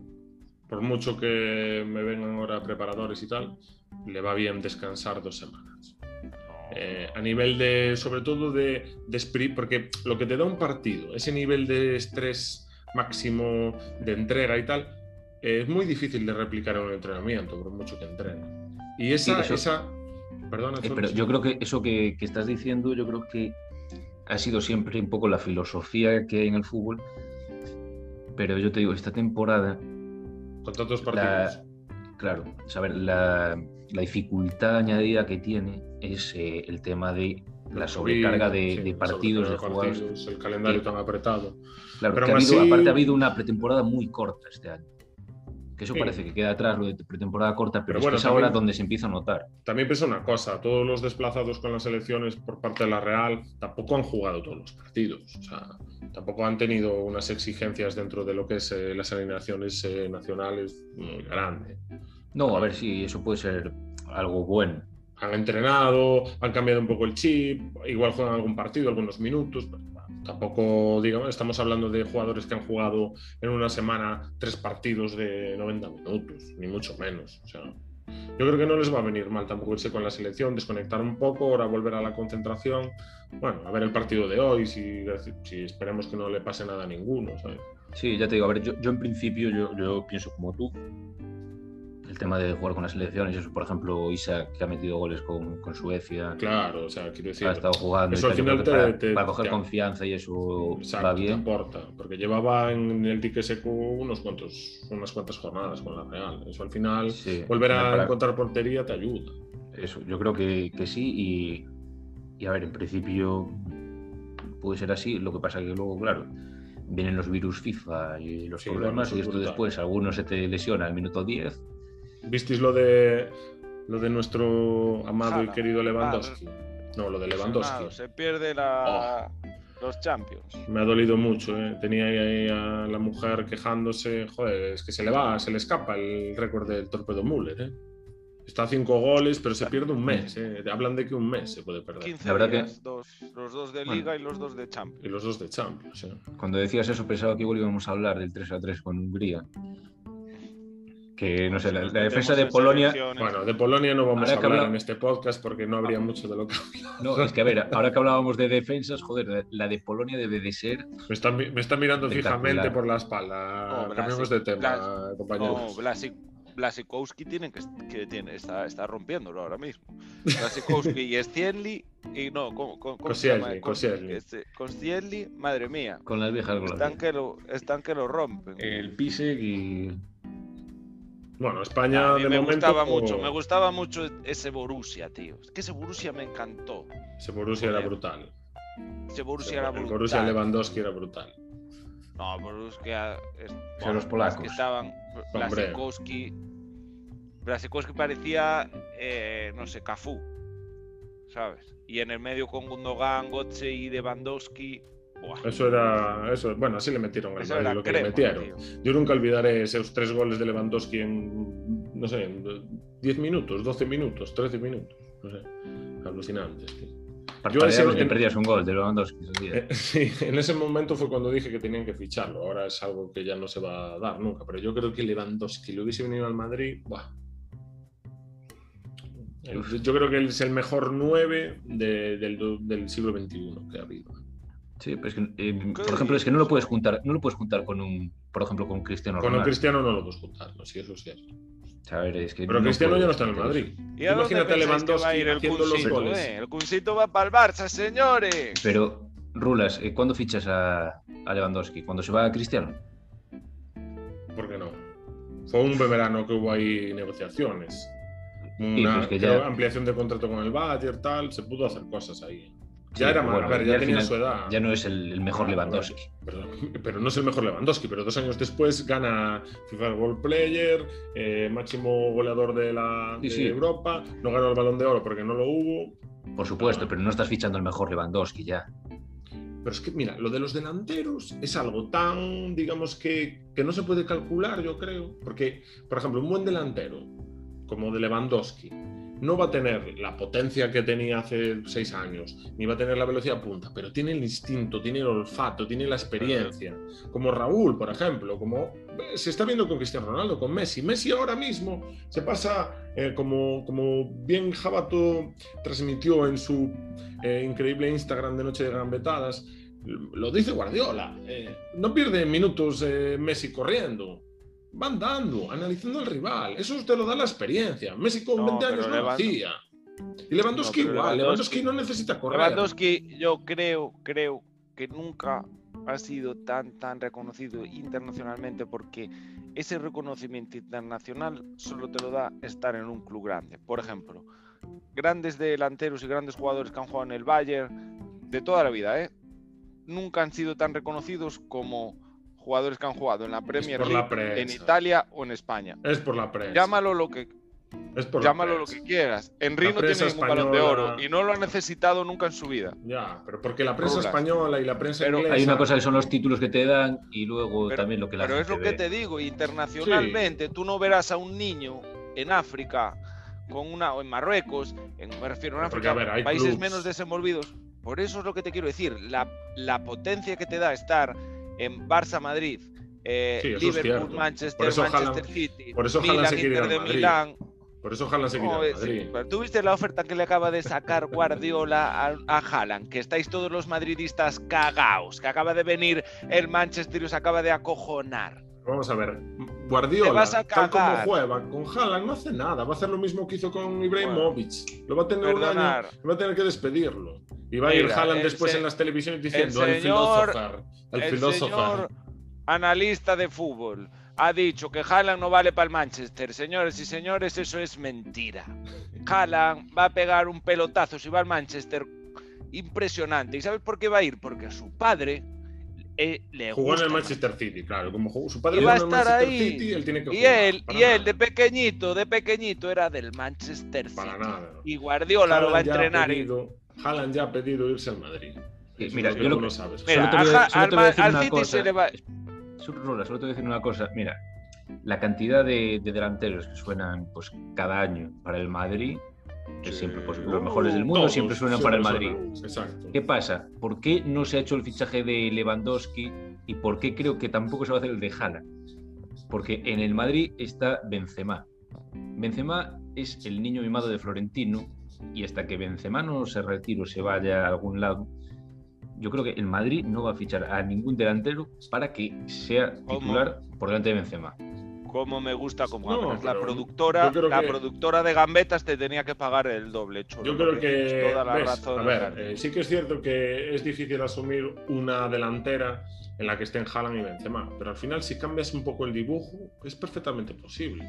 por mucho que me vengan ahora preparadores y tal, le va bien descansar dos semanas. Eh, a nivel de, sobre todo de, de porque lo que te da un partido, ese nivel de estrés máximo de entrega y tal, es muy difícil de replicar en un entrenamiento, por mucho que entrene. Y esa, esa perdona. Eh, pero yo creo que eso que, que, estás diciendo, yo creo que ha sido siempre un poco la filosofía que hay en el fútbol. Pero yo te digo, esta temporada. Con tantos partidos. claro, saber, la, la dificultad añadida que tiene es eh, el tema de la sobrecarga de, partidos, de jugadores. El calendario tan apretado. Claro, Pero aparte ha habido una pretemporada muy corta este año. Que eso parece que queda atrás, lo de pretemporada corta, pero, es, ahora donde se empieza a notar. También pienso una cosa, todos los desplazados con las elecciones por parte de la Real tampoco han jugado todos los partidos. O sea, tampoco han tenido unas exigencias dentro de lo que es eh, las alineaciones eh, nacionales muy grandes. No, a ver si eso puede ser algo bueno. Han entrenado, han cambiado un poco el chip, igual juegan algún partido, algunos minutos. tampoco, digamos, estamos hablando de jugadores que han jugado en una semana tres partidos de 90 minutos, ni mucho menos. O sea, yo creo que no les va a venir mal tampoco irse con la selección, desconectar un poco, ahora volver a la concentración. Bueno, a ver el partido de hoy, si, si esperemos que no le pase nada a ninguno. ¿sabes? Sí, ya te digo, a ver, yo, yo en principio yo, yo pienso como tú, tema de jugar con las selecciones, eso, por ejemplo, Isa que ha metido goles con, con Suecia. Claro, o sea, quiero decir. Ha estado jugando. Eso al final te, para, coger confianza y eso va bien. Te aporta, porque llevaba en el dique seco unos cuantos, unas cuantas jornadas con la Real. Eso al final, volver a encontrar portería te ayuda. Eso, yo creo que, que sí. Y, y, a ver, en principio puede ser así. Lo que pasa que luego, claro vienen los virus FIFA y los problemas y esto después algunos se te lesiona al minuto 10 ¿Visteis lo de lo de nuestro amado y querido Lewandowski? No, lo de Lewandowski. Se pierde la... Oh. los Champions. Me ha dolido mucho, ¿eh? Tenía ahí a la mujer quejándose. Joder, es que se le va, se le escapa el récord del Torpedo Müller, ¿eh? Está a cinco goles, pero se pierde un mes. ¿eh? Hablan de que un mes se puede perder. 15 la verdad que... los dos de Liga y los dos de Champions. Y los dos de Champions. ¿eh? Cuando decías eso pensaba que igual íbamos a hablar del 3 a 3 con Hungría que no sé, la, defensa de Polonia. Bueno, de Polonia no vamos a hablar en este podcast porque no habría mucho de lo que hablar. No, es que a ver, ahora que hablábamos de defensas, joder, la de Polonia debe de ser. Me está, me está mirando fijamente por la espalda. Cambiamos de tema, compañeros. Blasikowski tienen que, que tiene, está, está rompiéndolo ahora mismo. Blasikowski y Stienli y no, con, con, con Stienli, madre mía. Con las viejas están que lo Están que lo rompen. El Pisek y bueno, España de me Gustaba mucho, me gustaba mucho ese Borussia, tío. Es que ese Borussia me encantó. Ese Borussia era brutal. Ese Borussia era brutal. El Borussia Lewandowski era brutal. No, es que. Es, los polacos. que estaban. Blasikowski. Blasikowski parecía. Eh, no sé, Cafú. ¿Sabes? Y en el medio con Gundogan, Gotze y Lewandowski. Eso era. Eso, bueno, así le metieron al lo que le metieron. Yo nunca olvidaré esos tres goles de Lewandowski en. No sé, en 10 minutos, 12 minutos, 13 minutos. No sé. Alucinantes, yo ese, que perdías un gol de Lewandowski. Eh, (laughs) sí, en ese momento fue cuando dije que tenían que ficharlo. Ahora es algo que ya no se va a dar nunca. Pero yo creo que Lewandowski lo hubiese venido al Madrid. Buah. Yo creo que es el mejor 9 del, siglo XXI que ha habido. Sí, pero es que, eh, por ejemplo, es que no lo puedes juntar, no lo puedes juntar con un, por ejemplo, con Cristiano Ronaldo. Con un Cristiano no lo puedes juntar, no, sí, eso sí es. Pero Cristiano ya no está en el Madrid. Imagínate a Lewandowski el haciendo los goles. Eh? El Cuncito va para el Barça, señores. Pero, Rulas, eh, ¿cuándo fichas a, a Lewandowski? ¿Cuándo se va a Cristiano? ¿Por qué no? Fue un verano que hubo ahí negociaciones. Una ampliación de contrato con el Bayern, tal, se pudo hacer cosas ahí. Ya era más, ya tenía su edad. Ya no es el, mejor Lewandowski. (laughs) pero, no es el mejor Lewandowski, pero dos años después gana FIFA World Player, eh, máximo goleador de, la, Europa, no ganó el balón de oro porque no lo hubo. Por supuesto, pero no estás fichando el mejor Lewandowski ya. Pero es que, mira, lo de los delanteros es algo tan, digamos, que, que no se puede calcular, yo creo. Porque, por ejemplo, un buen delantero, como de Lewandowski, no va a tener la potencia que tenía hace seis años, ni va a tener la velocidad punta, pero tiene el instinto, tiene el olfato, tiene la experiencia. Como Raúl, por ejemplo, como se está viendo con Cristiano Ronaldo, con Messi. Messi ahora mismo se pasa, eh, como, como bien Jabato transmitió en su eh, increíble Instagram de Noche de Gambetadas, lo dice Guardiola, eh, no pierde minutos Messi corriendo van dando, analizando al rival. Eso te lo da la experiencia. Messi con 20 años no lo hacía. Y Lewandowski igual, Lewandowski, no necesita correr. Lewandowski, yo creo, creo que nunca ha sido tan, tan reconocido internacionalmente porque ese reconocimiento internacional solo te lo da estar en un club grande. Por ejemplo, grandes delanteros y grandes jugadores que han jugado en el Bayern de toda la vida, ¿eh? nunca han sido tan reconocidos como jugadores que han jugado en la Premier League, en Italia o en España. Es por la prensa. Llámalo lo que es por Llámalo lo que quieras. Henry no tiene ningún balón de oro y no lo ha necesitado nunca en su vida. Ya, pero porque la prensa española y la prensa inglesa... Hay una cosa que son los títulos que te dan y luego también lo que la Pero es lo que te digo, internacionalmente tú no verás a un niño en África con una o en Marruecos, en, me refiero a África, países menos desenvolvidos. Por eso es lo que te quiero decir, la, la potencia que te da estar en Barça Madrid, eh, Liverpool, Manchester, Manchester City, por eso Milan, Inter de Milán. Por eso Haaland se quiere ir a Madrid. ¿Tú viste la oferta que le acaba de sacar Guardiola a, a Haaland? Que estáis todos los madridistas cagaos, que acaba de venir el Manchester y os acaba de acojonar. Vamos a ver, Guardiola, tal como juega con Haaland, no hace nada. Va a hacer lo mismo que hizo con Ibrahimovic. lo va a tener un año, va a tener que despedirlo. Y va a ir Haaland después en las televisiones diciendo el, señor, el, filósofo. analista de fútbol ha dicho que Haaland no vale para el Manchester. Señores y señores, eso es mentira. Haaland va a pegar un pelotazo si va al Manchester impresionante. ¿Y sabes por qué va a ir? Porque a su padre eh, le jugó en el Manchester City, claro. Como su padre jugó en el Manchester City, él tiene que y Él, y él, de pequeñito, de pequeñito, era del Manchester City. Para nada. Y Guardiola lo va a entrenar. Haaland ya ha pedido irse al Madrid. mira, yo lo, sabes. Mira, al, City se le va. Solo te voy a decir una cosa. Mira, la cantidad de, delanteros que suenan pues cada año para el Madrid que siempre pues, los mejores del mundo siempre suenan para el Madrid. Exacto. ¿Qué pasa? ¿Por qué no se ha hecho el fichaje de Lewandowski y por qué creo que tampoco se va a hacer el de Haaland? Porque en el Madrid está Benzema. Benzema es el niño mimado de Florentino y hasta que Benzema no se retire o se vaya a algún lado, yo creo que el Madrid no va a fichar a ningún delantero para que sea titular por delante de Benzema. Como me gusta como la productora, la productora de gambetas te tenía que pagar el doble. yo creo que toda la razón a ver, eh, sí que es cierto que es difícil asumir una delantera en la que estén Haaland y Benzema, pero al final si cambias un poco el dibujo es perfectamente posible.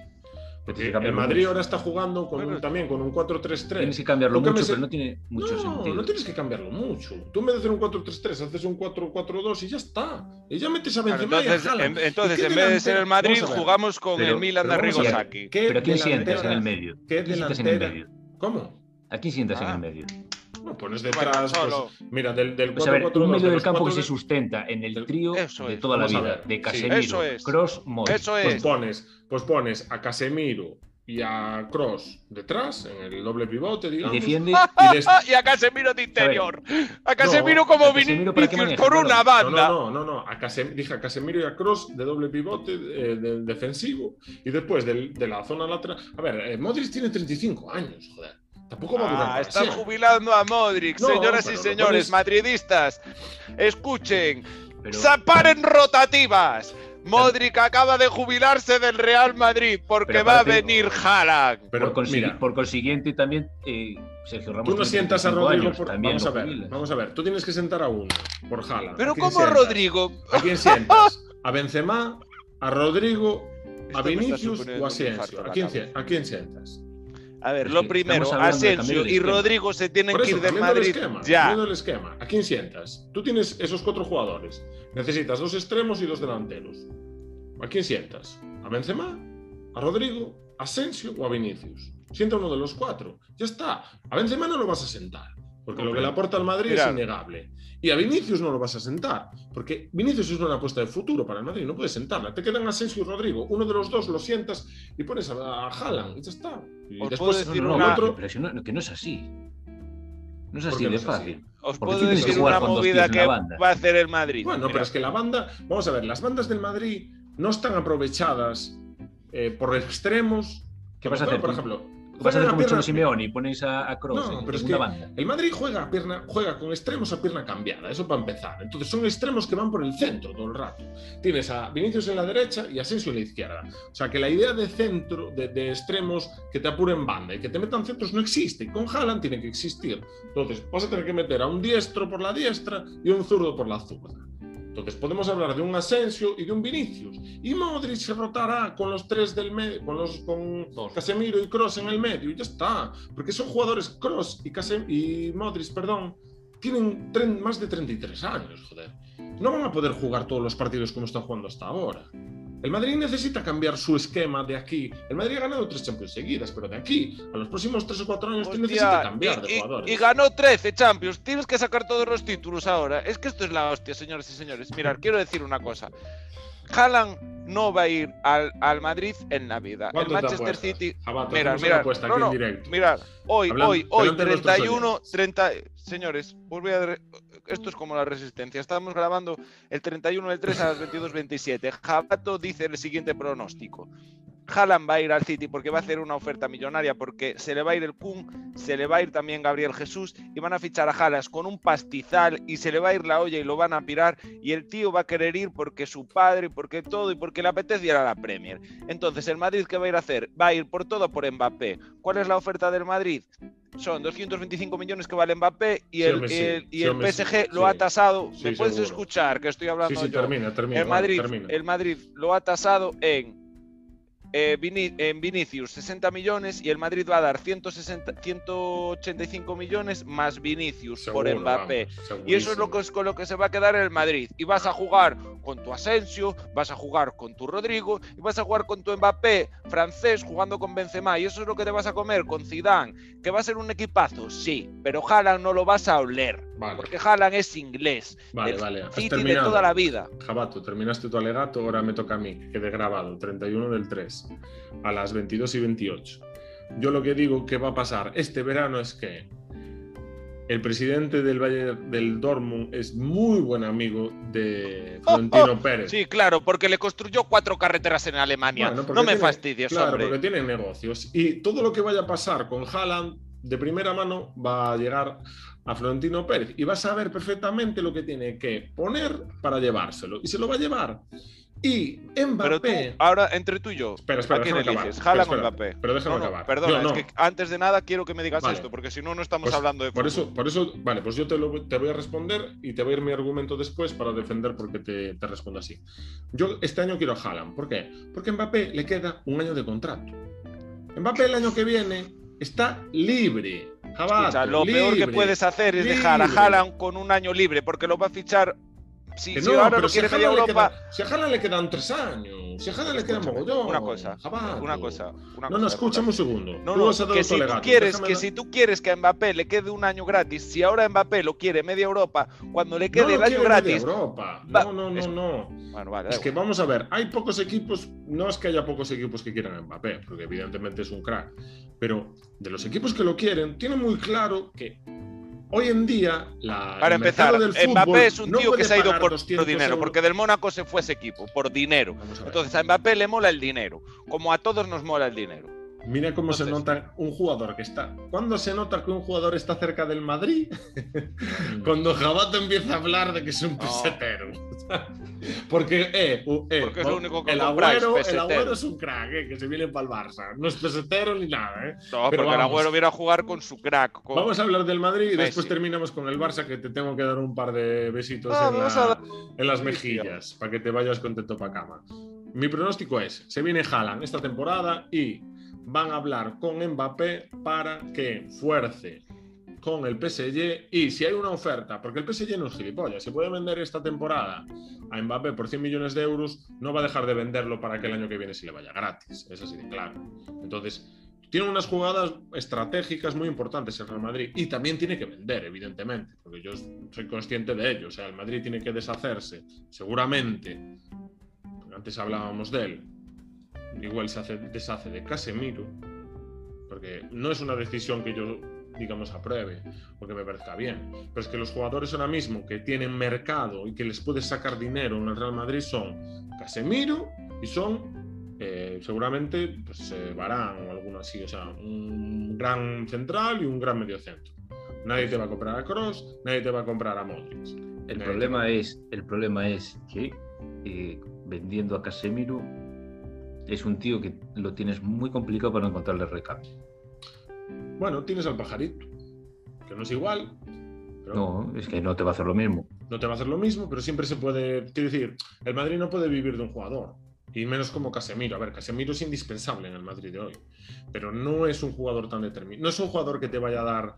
El Madrid ahora está jugando con también con un 4-3-3. Tienes que cambiarlo mucho, pero no tiene mucho sentido. No tienes que cambiarlo mucho. Tú en vez de hacer un 4-3-3, haces un 4-4-2 y ya está. Y ya metes a Benzema entonces, y a en, entonces en vez de ser el Madrid, jugamos con el Milan de Rigosaki. ¿Pero a quién sientas en el medio? ¿Qué sientas en el medio? ¿Cómo? ¿A quién sientas en el ah. medio? No, pones detrás. Pues, mira, del, del 4 4 un medio del campo que se sustenta en el trío de toda la vida, de Casemiro, Cross, Modric. Eso es. Pues pones, pues pones a Casemiro y a Cross detrás, en el doble pivote, digamos. Y defiende. (laughs) Y, a Casemiro de interior. A Casemiro como Vinicius por una banda. No, no, no, no. A dije a Casemiro y a Cross de doble pivote eh, defensivo. Y después de, la zona lateral. A ver, eh, Modric tiene 35 años, joder. Tampoco va a durar. Ah, están jubilando a Modric, señoras y señores, madridistas. Escuchen. Pero... ¡Zaparen rotativas! Modric acaba de jubilarse del Real Madrid porque va a venir Haaland. Pero por, por consiguiente también eh, Sergio Ramos. Tú no sientas a Rodrigo por... Vamos a ver, vamos a ver. Tú tienes que sentar a uno por Haaland. Pero ¿cómo Rodrigo? ¿A quién sientas? (laughs) ¿A Benzema? ¿A Rodrigo? ¿A Vinicius o a Asensio? ¿A quién, ¿A quién sientas? A ver, lo primero, Asensio y Rodrigo se tienen que ir de Madrid. El ya. el esquema. ¿A quién sientas? Tú tienes esos cuatro jugadores. Necesitas dos extremos y dos delanteros. ¿A quién sientas? ¿A Benzema? ¿A Rodrigo? ¿A Asensio o a Vinicius? Sienta uno de los cuatro. Ya está. A Benzema no lo vas a sentar. Porque lo que le aporta al Madrid es innegable. Y a Vinicius no lo vas a sentar, porque Vinicius es una apuesta de futuro para el Madrid, no puedes sentarla. Te quedan Asensio y Rodrigo, uno de los dos lo sientas y pones a, Haaland y ya está. Y después decir no, otro... que no es así. No es así de fácil. Os puedo decir una movida que va a hacer el Madrid. Bueno, pero es que la banda, vamos a ver, las bandas del Madrid no están aprovechadas eh, por extremos. ¿Qué vas a hacer? Por ejemplo, Vas a hacer como Simeone y ponéis a, a Kroos no, pero es que banda. El Madrid juega, pierna, juega con extremos a pierna cambiada, eso para empezar. Entonces son extremos que van por el centro todo el rato. Tienes a Vinicius en la derecha y a Asensio en la izquierda. O sea que la idea de centro, de, de extremos que te apuren banda y que te metan centros no existe. Con Haaland tiene que existir. Entonces vas a tener que meter a un diestro por la diestra y a un zurdo por la zurda. Entonces podemos hablar de un Asensio y de un Vinicius. Y Modric se rotará con los tres del medio, con los con Casemiro y Cross en el medio y ya está. Porque son jugadores Cross y, Casem y Modric, perdón, tienen más de 33 años, joder. No van a poder jugar todos los partidos como están jugando hasta ahora. El Madrid necesita cambiar su esquema de aquí. El Madrid ha ganado tres Champions seguidas, pero de aquí a los próximos tres o cuatro años necesita cambiar de jugadores. Y, ganó 13 Champions. Tienes que sacar todos los títulos ahora. Es que esto es la hostia, señores y señores. Mirad, quiero decir una cosa. Haaland no va a ir al, al Madrid en la vida. El Manchester City. mira, mira, no, no, mira, hoy, hoy, hoy, 31, 30. Señores, os voy a esto es como la resistencia. Estamos grabando el 31 del 3 a las 22.27. Jabato dice el siguiente pronóstico. Haaland va a ir al City porque va a hacer una oferta millonaria, porque se le va a ir el Kun, se le va a ir también Gabriel Jesús y van a fichar a Haaland con un pastizal y se le va a ir la olla y lo van a pirar y el tío va a querer ir porque su padre, porque todo y porque le apetece ir a la Premier. Entonces, ¿el Madrid qué va a ir a hacer? Va a ir por todo por Mbappé. ¿Cuál es la oferta del Madrid? son 225 millones que vale Mbappé y el, y el PSG lo ha tasado. ¿Me puedes escuchar que estoy hablando? Sí, sí, termina, termina. El Madrid, el Madrid lo ha tasado en eh, en Vinicius 60 millones y el Madrid va a dar 160, 185 millones más Vinicius por Mbappé. y eso es lo que, con lo que se va a quedar el Madrid. Y vas a jugar con tu Asensio, vas a jugar con tu Rodrigo y vas a jugar con tu Mbappé francés jugando con Benzema. Y eso es lo que te vas a comer con Zidane. ¿Que va a ser un equipazo? Sí, pero Haaland no lo vas a oler. Porque Haaland es inglés. Vale, vale. de toda la vida. Jabato, terminaste tu alegato, ahora me toca a mí. Quede grabado, 31 del 3 a las 22 y 28. Yo lo que digo que va a pasar este verano es que el presidente del Valle del Dortmund es muy buen amigo de Florentino oh, oh. Pérez. Sí, claro, porque le construyó cuatro carreteras en Alemania. no me fastidies, claro, porque tiene negocios. Y todo lo que vaya a pasar con Haaland, de primera mano, va a llegar a Florentino Pérez y va a saber perfectamente lo que tiene que poner para llevárselo. Y se lo va a llevar. Y Mbappé. Pero ahora, entre tú y yo, espera, espera, ¿a quién eliges? ¿Haaland o Mbappé? Pero déjame acabar. Perdona, es que antes de nada quiero que me digas esto, porque si no, no estamos pues hablando de por eso, por eso, vale, pues yo te, lo, te, voy a responder y te voy a ir mi argumento después para defender porque te, te respondo así. Yo este año quiero a Haaland. ¿Por qué? Porque a Mbappé le queda un año de contrato. Mbappé el año que viene está libre. Jabato, lo peor que puedes hacer es dejar a Haaland con un año libre porque lo va a fichar si, no, ahora no quiere media Europa. si a Haaland le quedan tres años. Si a Haaland le queda mogollón. Una cosa. Una cosa. no, no, escúchame un segundo. No, no, que si, tú quieres, que si tú quieres que a Mbappé le quede un año gratis, si ahora Mbappé lo quiere media Europa, cuando le quede el año gratis. Europa. No, no, no, no. Bueno, vale, es que vamos a ver, hay pocos equipos, no es que haya pocos equipos que quieran a Mbappé, porque evidentemente es un crack, pero de los equipos que lo quieren, tiene muy claro que hoy en día, la, para empezar, Mbappé es un tío que se ha ido por, dinero, porque del Mónaco se fue ese equipo, por dinero. Entonces a Mbappé le mola el dinero, como a todos nos mola el dinero. Mira cómo se nota un jugador que está. ¿Cuándo se nota que un jugador está cerca del Madrid? (laughs) Cuando Jabato empieza a hablar de que es un pesetero. (laughs) Porque, eh, eh Porque es lo único que el, agüero, el agüero es un crack, eh, que se viene para el Barça. No es pesetero ni nada, ¿eh? No, Pero porque el agüero viene a jugar con su crack. Vamos a hablar del Madrid y después terminamos con el Barça, que te tengo que dar un par de besitos en, en, las mejillas para que te vayas contento para cama. Mi pronóstico es: se viene Haaland esta temporada y van a hablar con Mbappé para que fuerce con el PSG y si hay una oferta, porque el PSG no es gilipollas, se puede vender esta temporada a Mbappé por 100 millones de euros, no va a dejar de venderlo para que el año que viene se le vaya gratis, es así de claro. Entonces, tiene unas jugadas estratégicas muy importantes el Real Madrid y también tiene que vender, evidentemente, porque yo soy consciente de ello, o sea, el Madrid tiene que deshacerse, seguramente, antes hablábamos de él, igual se hace, deshace de Casemiro, porque no es una decisión que yo, digamos, apruebe, porque me parezca bien, pero es que los jugadores ahora mismo que tienen mercado y que les puede sacar dinero en el Real Madrid son Casemiro y son eh, seguramente pues, eh, Barán o alguno así, o sea, un gran central y un gran mediocentro. Nadie te va a comprar a Cross, nadie te va a comprar a Modric. El problema, es, el problema es que eh, vendiendo a Casemiro es un tío que lo tienes muy complicado para encontrarle recambio. Bueno, tienes al pajarito, que no es igual. No, es que no te va a hacer lo mismo. No te va a hacer lo mismo, pero siempre se puede. Quiero decir, el Madrid no puede vivir de un jugador. Y menos como Casemiro. A ver, Casemiro es indispensable en el Madrid de hoy. Pero no es un jugador tan determinado. No es un jugador que te vaya a dar.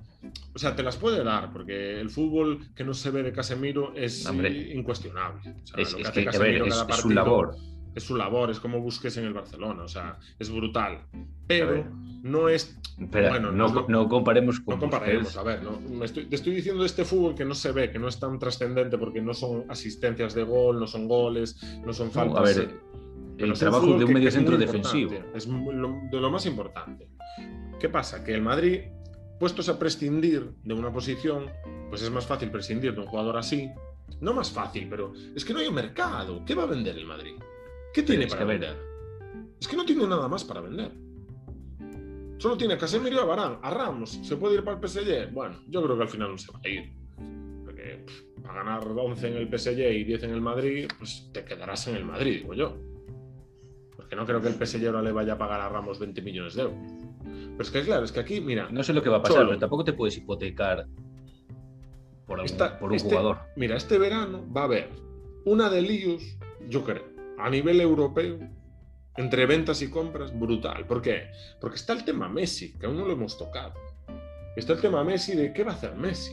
O sea, te las puede dar, porque el fútbol que no se ve de Casemiro es incuestionable. es, que, a ver, es, su labor es su labor, es como busques en el Barcelona, o sea, es brutal. Pero no es. bueno, no, comparemos con. No comparemos, a ver, ¿no? te estoy diciendo de este fútbol que no se ve, que no es tan trascendente porque no son asistencias de gol, no son goles, no son faltas. a ver, eh, el trabajo de un medio centro defensivo. Es de lo más importante. ¿Qué pasa? Que el Madrid, puestos a prescindir de una posición, pues es más fácil prescindir de un jugador así. No más fácil, pero es que no hay un mercado. ¿Qué va a vender el Madrid? ¿Qué tiene para vender? Es que no tiene nada más para vender. Solo tiene a Casemiro y a Barán, a Ramos. ¿Se puede ir para el PSG? Bueno, yo creo que al final no se va a ir. Porque para ganar 11 en el PSG y 10 en el Madrid, pues te quedarás en el Madrid, digo yo. Porque no creo que el PSG ahora le vaya a pagar a Ramos 20 millones de euros. Pero es que claro, es que aquí, mira. No sé lo que va a pasar, pero tampoco te puedes hipotecar por, un este, jugador. Mira, este verano va a haber una de líos, yo creo a nivel europeo, entre ventas y compras, brutal. ¿Por qué? Porque está el tema Messi, que aún no lo hemos tocado. Está el tema Messi de qué va a hacer Messi.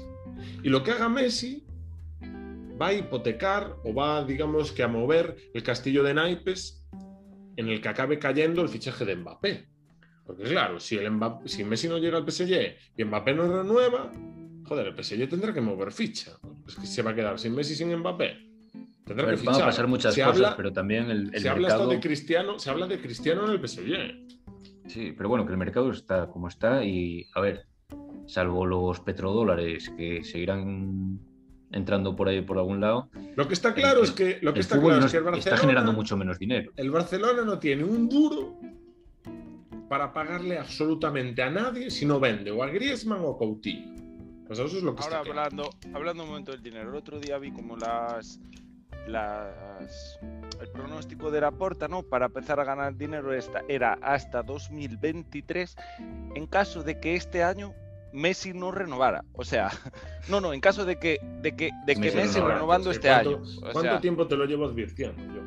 Y lo que haga Messi va a hipotecar o va, digamos, que a mover el castillo de naipes en el que acabe cayendo el fichaje de Mbappé. Porque claro, si, el si Messi no llega al PSG y Mbappé no renueva, joder, el PSG tendrá que mover ficha. Es que se va a quedar sin Messi sin Mbappé. Tendrá que Van a pasar muchas cosas, pero también el, se habla de Cristiano, se habla de Cristiano en el PSG. Sí, pero bueno, que el mercado está como está y, a ver, salvo los petrodólares que seguirán entrando por ahí por algún lado. Lo que está claro es que lo que está claro es que el Barcelona está generando mucho menos dinero. El Barcelona no tiene un duro para pagarle absolutamente a nadie si no vende o a Griezmann o a Coutinho. Pues eso es lo que Ahora hablando, hablando un momento del dinero, el otro día vi como las las, el pronóstico de la porta ¿no? para empezar a ganar dinero esta, era hasta 2023 en caso de que este año Messi no renovara. O sea, (laughs) no, no, en caso de que, de que, de que Messi, renovando este año. ¿Cuánto tiempo te lo llevo advirtiendo yo?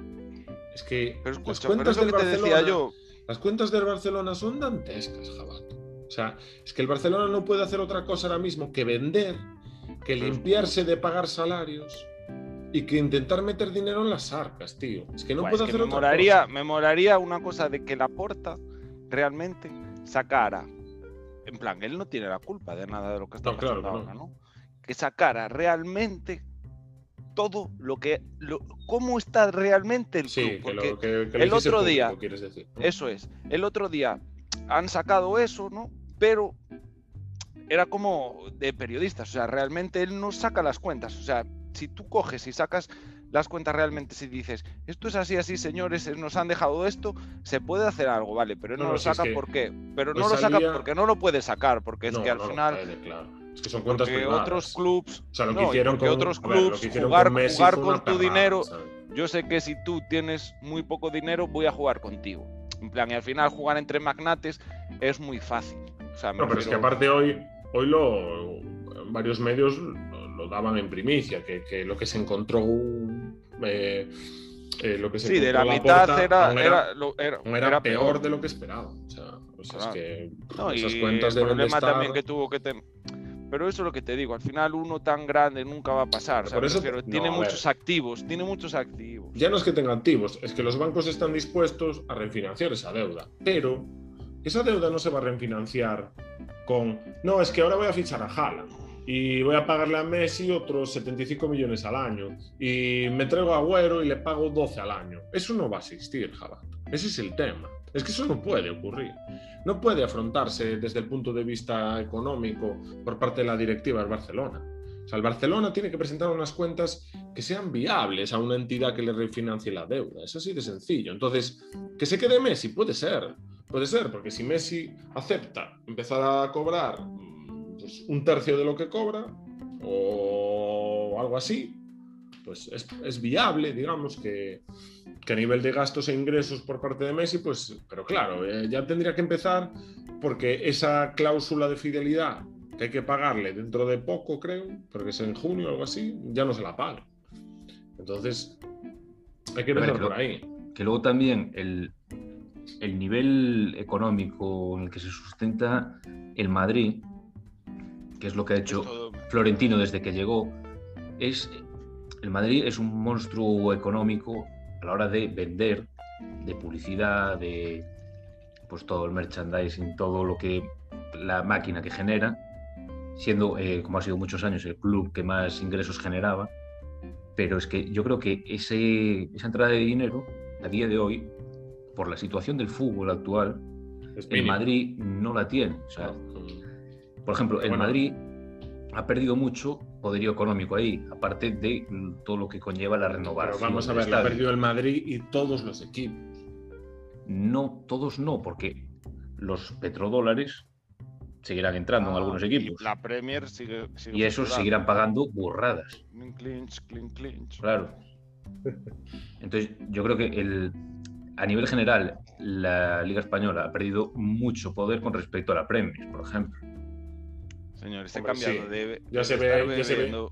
Es que pero escucha, eso que te decía yo, Las cuentas del Barcelona son dantescas, Jabato. O sea, es que el Barcelona no puede hacer otra cosa ahora mismo que vender, que limpiarse de pagar salarios y que intentar meter dinero en las arcas, tío. Es que no puede hacer me otra cosa. Me molaría una cosa de que la porta realmente sacara. En plan, él no tiene la culpa de nada de lo que está pasando ahora, ¿no? Que sacara realmente todo lo que lo, cómo está realmente el club porque el otro día eso es el otro día han sacado eso no pero era como de periodistas o sea realmente él no saca las cuentas o sea si tú coges y sacas las cuentas realmente si dices esto es así así señores nos han dejado esto se puede hacer algo vale pero no, lo saca porque pero no lo saca porque no lo puede sacar porque es que al final es que son cuentas porque otros clubs o sea, lo que hicieron con, otros clubs jugar, con, jugar con tu dinero yo sé que si tú tienes muy poco dinero voy a jugar contigo. En plan y al final jugar entre magnates es muy fácil. O sea, no, pero es que aparte hoy hoy lo varios medios lo daban en primicia, que, lo que se encontró eh, eh, lo que se sí, de la, mitad era, era, peor, de lo que esperaba. O sea, pues es que esas cuentas el problema también que tuvo que tener. Pero eso es lo que te digo, al final uno tan grande nunca va a pasar. Por eso, tiene muchos activos, tiene muchos activos. Ya no es que tenga activos, es que los bancos están dispuestos a refinanciar esa deuda. Pero esa deuda no se va a refinanciar con, no, es que ahora voy a fichar a Haaland y voy a pagarle a Messi otros 75 millones al año y me traigo a Agüero y le pago 12 al año. Eso no va a existir, Jabato. Ese es el tema. Es que eso no puede ocurrir. No puede afrontarse desde el punto de vista económico por parte de la directiva del Barcelona. O sea, el Barcelona tiene que presentar unas cuentas que sean viables a una entidad que le refinancie la deuda. Es así de sencillo. Entonces, que se quede Messi, puede ser. Puede ser, porque si Messi acepta empezar a cobrar pues, un tercio de lo que cobra o algo así, pues es, viable, digamos, que, a nivel de gastos e ingresos por parte de Messi, pues, pero claro, eh, ya tendría que empezar porque esa cláusula de fidelidad que hay que pagarle dentro de poco, creo, porque es en junio o algo así, ya no se la paga. Entonces, hay que empezar por ahí. Que luego también el, el nivel económico en el que se sustenta el Madrid que es lo que ha hecho Florentino desde que llegó, es el Madrid es un monstruo económico a la hora de vender, de publicidad, de pues todo el merchandising, todo lo que la máquina que genera, siendo eh, como ha sido muchos años el club que más ingresos generaba, pero es que yo creo que ese, esa entrada de dinero a día de hoy, por la situación del fútbol actual, el Madrid no la tiene. O sea, por ejemplo, el Madrid ha perdido mucho poderío económico ahí, aparte de todo lo que conlleva la renovación. Pero vamos a ver, ha perdido el Madrid y todos los equipos. No, todos no, porque los petrodólares seguirán entrando en ah, algunos equipos. La Premier sigue. y esos seguirán pagando burradas. Clinch, clinch, clinch. Claro. Entonces, yo creo que el, a nivel general, la Liga Española ha perdido mucho poder con respecto a la Premier, por ejemplo. Señor, ese cambiado de, ya se ve, ya se ve.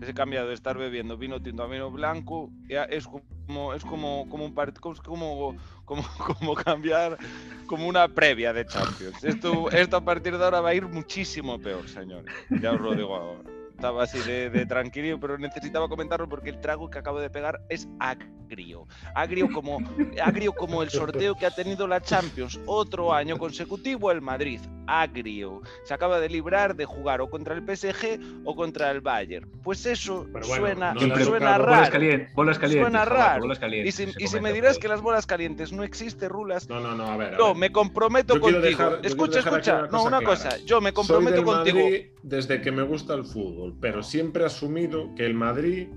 Ese cambiado de estar bebiendo vino tinto a vino blanco es como es como como un como, como, como cambiar como una previa de Champions. Esto, esto a partir de ahora va a ir muchísimo peor, señores. Ya os lo digo ahora. Estaba así de, de tranquilo, pero necesitaba comentarlo porque el trago que acabo de pegar es agrio. Agrio como, agrio como el sorteo que ha tenido la Champions otro año consecutivo el Madrid. Agrio. Se acaba de librar de jugar o contra el PSG o contra el Bayern. Pues eso suena, suena raro. Bolas calientes, suena raro. y si, me dirás que las bolas calientes no existe, Rulas. No, no, no, a ver. yo me comprometo contigo. escucha, escucha. No, una cosa. Yo me comprometo contigo. Desde que me gusta el fútbol, pero siempre he asumido que el Madrid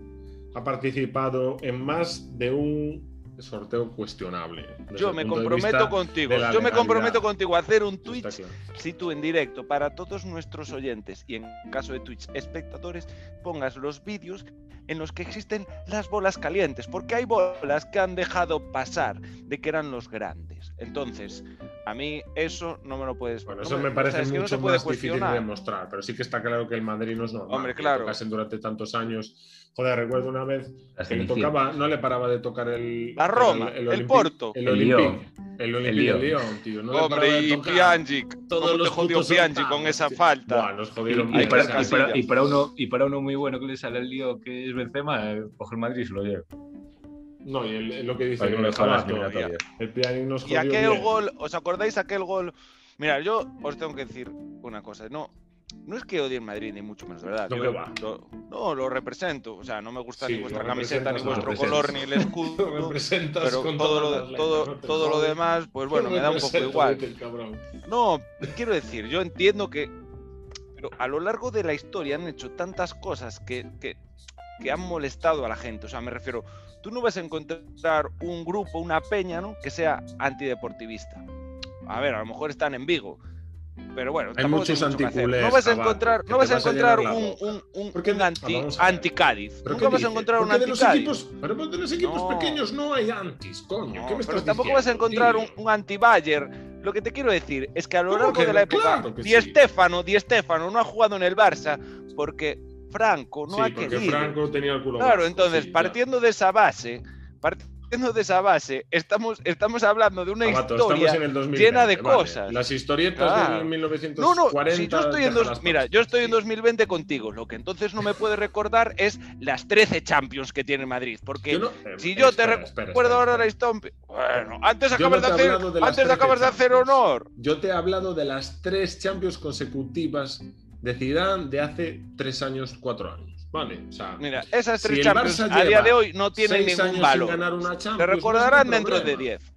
ha participado en más de un sorteo cuestionable. Yo me comprometo contigo, yo me comprometo contigo a hacer un Twitch, si tú en directo, para todos nuestros oyentes y en caso de Twitch espectadores, pongas los vídeos en los que existen las bolas calientes, porque hay bolas que han dejado pasar de que eran los grandes. Entonces, A mí eso no me lo puedes. Bueno, eso me, parece mucho más difícil de demostrar, pero sí que está claro que el Madrid no es normal. Hombre, claro. Que durante tantos años. Joder, recuerdo una vez que le tocaba, no le paraba de tocar el. La Roma, el, Porto. El, Olympique. El Olympique de Lyon, tío. No Hombre, y Piangic. Todos los te jodió Piangic con esa falta? Buah, nos jodieron y, para, y, para, y, para, uno, y para uno muy bueno que le sale el lío que es Benzema, coge el Madrid y se lo lleva. No, y lo que dice el, el, el Pianic nos jodió Y aquel gol, ¿os acordáis aquel gol? Mira, yo os tengo que decir una cosa, no, no es que odie el Madrid, ni mucho menos, ¿verdad? No, va. no, lo represento. O sea, no me gusta ni vuestra camiseta, ni vuestro color, ni el (laughs) escudo. pero todo, lo, todo, todo lo demás, pues bueno, me da un poco igual. No, quiero decir, yo entiendo que pero a lo largo de la historia han hecho tantas cosas que, que, que han molestado a la gente. O sea, me refiero, tú no vas a encontrar un grupo, una peña, ¿no? Que sea antideportivista. A ver, a lo mejor están en Vigo. Pero bueno, hay muchos anticulés. No vas a encontrar, no vas a encontrar un, un, un, anti, anti Cádiz. Nunca vas a encontrar un anti Cádiz. pero de los equipos pequeños no hay antis, coño. ¿Qué me pero tampoco vas a encontrar un, anti Bayer. Lo que te quiero decir es que a lo largo de la época, Di Stefano, Di no ha jugado en el Barça porque Franco no ha querido. Franco tenía el culo Claro, entonces, partiendo de esa base, partiendo de esa base, estamos, estamos hablando de una historia llena de cosas. Las historietas de 1940. No, no, si yo estoy en mira, yo estoy en 2020 contigo. Lo que entonces no me puede recordar es las 13 Champions que tiene Madrid. Porque eh, si yo te recuerdo ahora la historia. Bueno, antes acabas, de, hacer, antes acabas de hacer honor. Yo te he hablado de las tres Champions consecutivas de Zidane de hace tres años, cuatro años. Vale, o sea, Mira, esas tres Champions a día de hoy no tienen ningún valor. Te recordarán dentro de diez.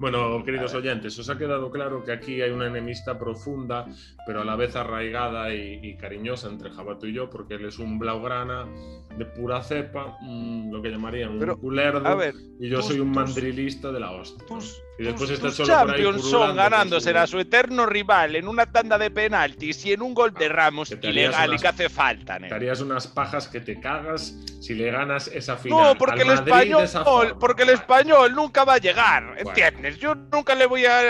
Bueno, queridos oyentes, os ha quedado claro que aquí hay una enemistad profunda, pero a la vez arraigada y, cariñosa entre Jabato y yo, porque él es un blaugrana de pura cepa, lo que llamarían un culerdo, y yo soy un mandrilista de la hostia. Y después tus, tus Champions son ganándose a su eterno rival en una tanda de penaltis y en un gol de ah, Ramos ilegal y que hace falta. Te harías unas pajas que te cagas si le ganas esa final. No, porque el español, porque el español nunca va a llegar, ¿entiendes? Yo nunca le voy a,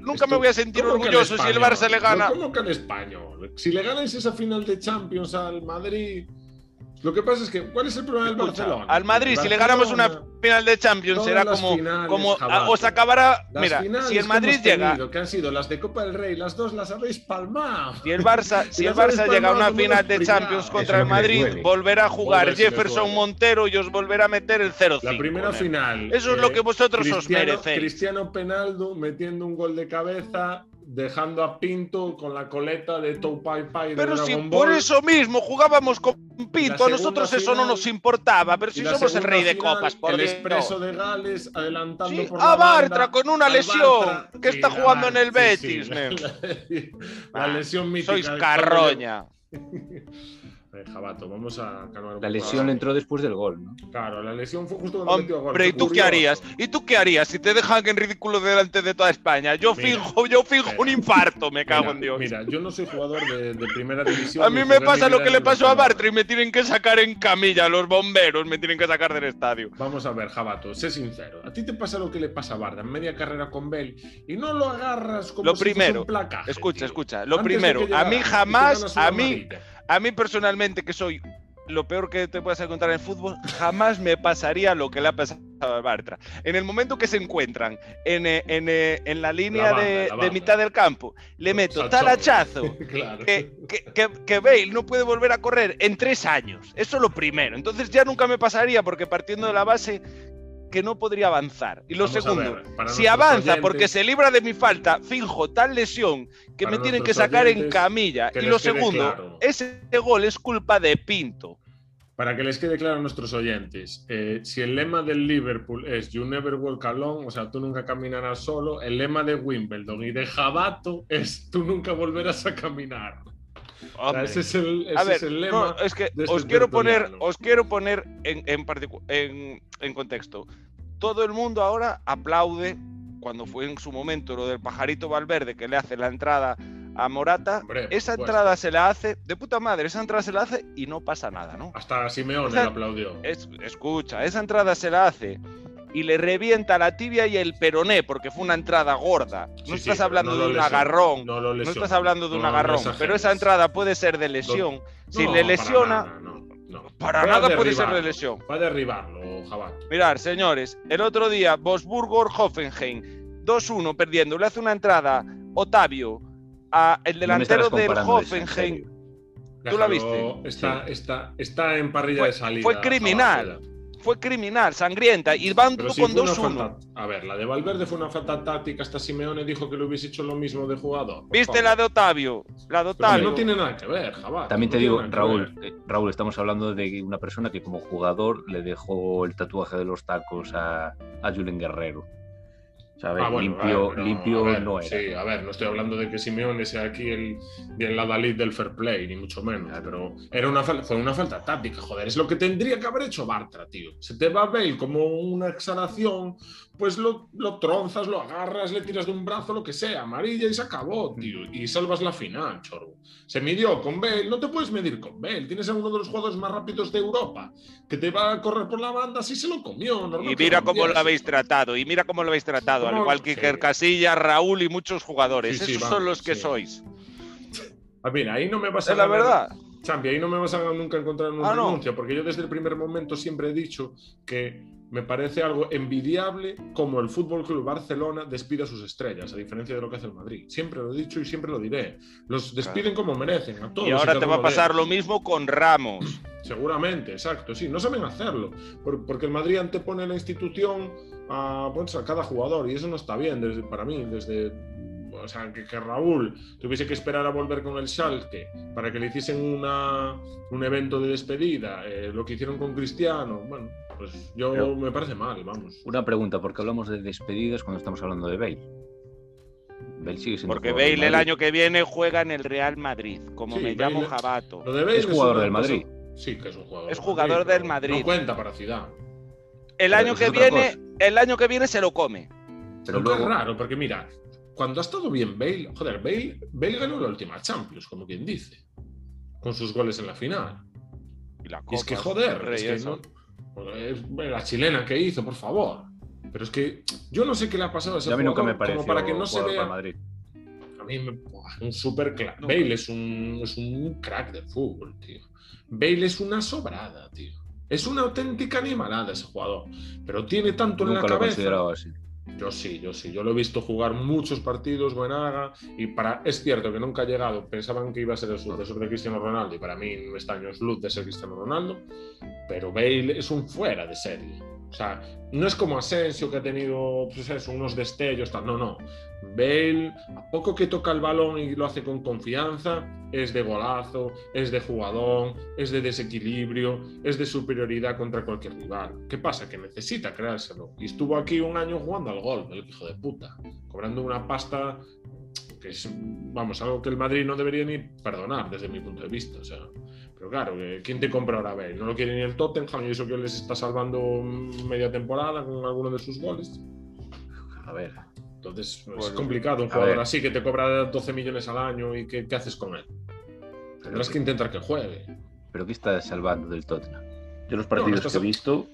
nunca me voy a sentir orgulloso si el Barça le gana. ¿Cómo que el español? Si le ganas esa final de Champions al Madrid, lo que pasa es que, ¿cuál es el problema del Barcelona? Al Madrid, si le ganamos una final de Champions, será como, como os acabará. mira, si el Madrid llega. que han sido las de Copa del Rey, las dos las habéis palmado. Si el Barça, (laughs) si el Barça llega a una final de Champions contra el Madrid, volverá a jugar Jefferson Montero y os volverá a meter el 0-5. La primera final. Eso es lo que vosotros os merecéis. Cristiano Penaldo metiendo un gol de cabeza dejando a Pinto con la coleta de Pai Pai. Pero si por eso mismo jugábamos con Pinto, a nosotros eso no nos importaba, pero si somos el rey de copas, por El expreso de Gales adelantando por a Bartra con una lesión que está jugando en el Betis. la, (laughs) lesión mítica. Sois carroña. (laughs) Jabato, vamos a calmar La lesión entró después del gol, ¿no? Claro, la lesión fue justo cuando metió gol. Pero ¿y tú qué harías? ¿Y tú qué harías si te dejan en ridículo delante de toda España? Yo fijo, yo fijo un infarto, me cago en Dios. Mira, yo no soy jugador de, primera división. A mí me pasa lo que le pasó a Bartra y me tienen que sacar en camilla, los bomberos me tienen que sacar del estadio. Vamos a ver, Jabato, sé sincero. A ti te pasa lo que le pasa a Bartra en media carrera con Bell y no lo agarras como lo primero, si Escucha, escucha. Lo primero, a mí jamás, a mí, a mí personalmente que soy lo peor que te puedes encontrar en fútbol, jamás me pasaría lo que le ha pasado a Bartra. En el momento que se encuentran en, eh, eh, en, la línea de, mitad del campo, le meto tal hachazo (laughs) que, que, que, Bale no puede volver a correr en tres años. Eso es lo primero. Entonces ya nunca me pasaría porque partiendo de la base que no podría avanzar. Y lo segundo, si avanza porque se libra de mi falta, finjo tal lesión que me tienen que sacar en camilla. Y lo segundo, ese gol es culpa de Pinto. Para que les quede claro a nuestros oyentes, eh, si el lema del Liverpool es You never walk alone, o sea, tú nunca caminarás solo, el lema de Wimbledon y de Jabato es tú nunca volverás a caminar. Ese es el, lema. es que este os, quiero poner, os quiero poner en, en, en contexto. Todo el mundo ahora aplaude cuando fue en su momento lo del pajarito Valverde que le hace la entrada a Morata, esa entrada se la hace, de puta madre, esa entrada se la hace y no pasa nada, ¿no? Hasta Simeone le aplaudió. escucha, esa entrada se la hace y le revienta la tibia y el peroné porque fue una entrada gorda. No estás hablando de un agarrón. No, estás hablando de un agarrón. pero esa entrada puede ser de lesión. si le lesiona. Para nada, puede ser de lesión. Va a derribarlo, Jabal. Mirar, señores, el otro día, Bosburgo-Hoffenheim, 2-1 perdiendo. Le hace una entrada Otavio a el delantero del Hoffenheim. ¿Tú la viste? Está, está, está en parrilla de salida. Fue criminal fue criminal, sangrienta, y van con 2-1. A ver, la de Valverde fue una falta táctica, hasta Simeone dijo que lo hubiese hecho lo mismo de jugador. ¿Viste la de Otavio? La de Otavio. no tiene nada que ver, Jabal. También te digo, Raúl, eh, Raúl, estamos hablando de una persona que como jugador le dejó el tatuaje de los tacos a, a Julen Guerrero. Ah, limpio, no, limpio no era. Sí, a ver, no estoy hablando de que Simeone sea aquí el, el Adalid del fair play, ni mucho menos, pero era una, fue una falta táctica, joder, es lo que tendría que haber hecho Bartra, tío. Se te va a ver como una exhalación, pues lo, lo tronzas, lo agarras, le tiras de un brazo, lo que sea, amarilla y se acabó, tío. Y salvas la final, chorro. Se midió con Bale, no te puedes medir con Bale. Tienes a uno de los jugadores más rápidos de Europa que te va a correr por la banda, si se lo comió. y mira cómo lo habéis tratado, y mira cómo lo habéis tratado, al igual que Casilla, Raúl y muchos jugadores. Esos son los que sois. A ver, ahí no me vas a. Es la verdad. Champi, ahí no me vas a nunca encontrar una ah, porque yo desde el primer momento siempre he dicho que me parece algo envidiable como el Fútbol Club Barcelona despide a sus estrellas, a diferencia de lo que hace el Madrid. Siempre lo he dicho y siempre lo diré. Los despiden como merecen, a todos. Y ahora te va a pasar lo mismo con Ramos. (clears throat) Seguramente, exacto, sí, no saben hacerlo, porque el Madrid antepone la institución a, a cada jugador y eso no está bien desde, para mí, desde o sea, que, Raúl tuviese que esperar a volver con el Schalke para que le hiciesen una, un evento de despedida, eh, lo que hicieron con Cristiano, bueno, pues yo me parece mal, vamos. Una pregunta, ¿por qué hablamos de despedidas cuando estamos hablando de Bale? Bale sigue siendo Porque Bale el año que viene juega en el Real Madrid, como me llamo Jabato. es jugador del Madrid. Sí, que es un jugador. Es jugador del Madrid. No cuenta para Ciudad. El año que viene, el año que viene se lo come. Pero luego... es raro, porque mira, cuando ha estado bien Bale, joder, Bale, Bale ganó la última Champions, como quien dice, con sus goles en la final. Y, es que, joder, es que no, la chilena que hizo, por favor. Pero es que yo no sé qué le ha pasado a ese jugador, como para que no se vea. Madrid. A mí me, un super crack. Bale es un, es un crack de fútbol, tío. Bale es una sobrada, tío. Es una auténtica animalada ese jugador. Pero tiene tanto en la cabeza. Así. Yo sí, yo sí. Yo lo he visto jugar muchos partidos, Buenaga, y para, es cierto que nunca ha llegado. Pensaban que iba a ser el sucesor de Cristiano Ronaldo, y para mí no está años luz de ser Cristiano Ronaldo, pero Bale es un fuera de serie. O sea, no es como Asensio que ha tenido pues unos destellos, tal. no, no. Bale, a poco que toca el balón y lo hace con confianza, es de golazo, es de jugadón, es de desequilibrio, es de superioridad contra cualquier rival. ¿Qué pasa? Que necesita creárselo. Y estuvo aquí un año jugando al gol, el hijo de puta, cobrando una pasta que es, vamos, algo que el Madrid no debería ni perdonar desde mi punto de vista. O sea, pero claro, ¿quién te compra ahora Bale? No lo quiere ni el Tottenham y eso que les está salvando media temporada con alguno de sus goles. A ver. Entonces pues, es complicado un jugador así que te cobra 12 millones al año y ¿qué, haces con él? Tendrás que intentar que juegue. ¿Pero qué está salvando del Tottenham? Yo los partidos que he visto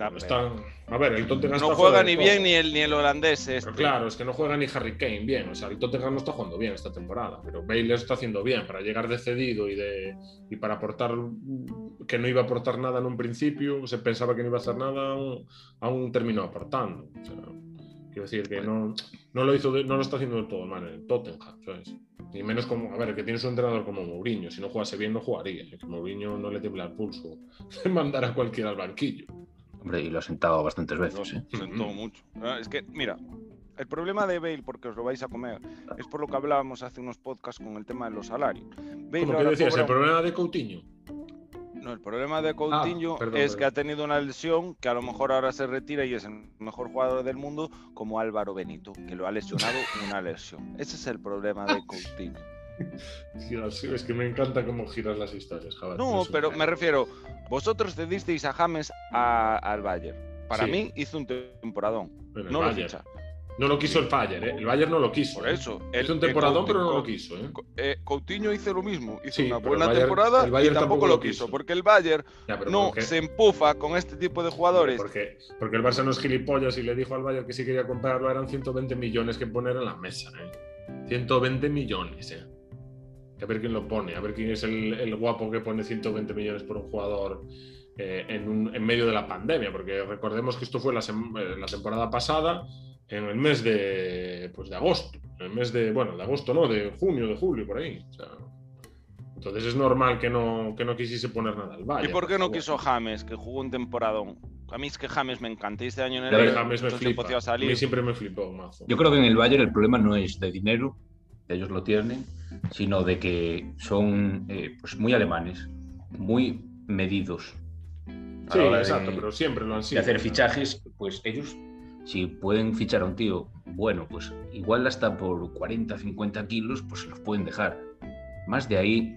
a ver, el Tottenham no juega ni bien ni el, ni el holandés. Este. claro, es que no juega ni Harry Kane bien. O sea, el Tottenham no está jugando bien esta temporada, pero Bale lo está haciendo bien para llegar de cedido y, de, y para aportar que no iba a aportar nada en un principio. Se pensaba que no iba a hacer nada, aún, terminó aportando. quiero decir que no, no, lo hizo no lo está haciendo del todo mal en el Tottenham, ¿sabes? Ni menos como, a ver, que tiene su entrenador como Mourinho. Si no jugase bien, no jugaría. Que Mourinho no le tiembla el pulso de mandar a cualquiera al banquillo. Hombre, y lo ha sentado bastantes veces. ¿eh? sentó mucho. Ah, es que, mira, el problema de Bale, porque os lo vais a comer, es por lo que hablábamos hace unos podcasts con el tema de los salarios. Bale ¿Cómo que decías? ¿El problema de Coutinho? No, el problema de Coutinho ah, es que ha tenido una lesión que a lo mejor ahora se retira y es el mejor jugador del mundo, como Álvaro Benito, que lo ha lesionado (laughs) una lesión. Ese es el problema de Coutinho. Es que me encanta cómo giras las historias, No, pero me refiero, vosotros cedisteis a James al Bayern. Para mí hizo un temporadón. no lo ficha. No lo quiso el Bayern, ¿eh? El Bayern no lo quiso. Por eso. Es un temporadón, pero no lo quiso. ¿eh? ¿eh? Coutinho hizo lo mismo. Hizo una buena temporada y tampoco, lo quiso. Porque el Bayern no se empufa con este tipo de jugadores. Porque, porque el Barça no es gilipollas y le dijo al Bayern que si quería comprarlo eran 120 millones que poner en la mesa. ¿eh? 120 millones. ¿eh? A ver quién lo pone, a ver quién es el, guapo que pone 120 millones por un jugador eh, en, en, medio de la pandemia, porque recordemos que esto fue la, eh, la, temporada pasada, en el mes de, pues de agosto, en el mes de, bueno, de agosto no, de junio, de julio, por ahí. entonces es normal que no, que no quisiese poner nada al Valle. ¿Y por qué no quiso James, que jugó un temporadón? A mí es que James me encanta. Este año en el James me flipa. A mí siempre me flipó mazo. Yo creo que en el Bayern el problema no es de dinero, ellos lo tienen, sino de que son eh, pues muy alemanes, muy medidos. Sí, exacto, pero siempre lo han sido. De hacer fichajes, pues ellos, si pueden fichar a un tío, bueno, pues igual hasta por 40, 50 kilos, pues los pueden dejar. Más de ahí,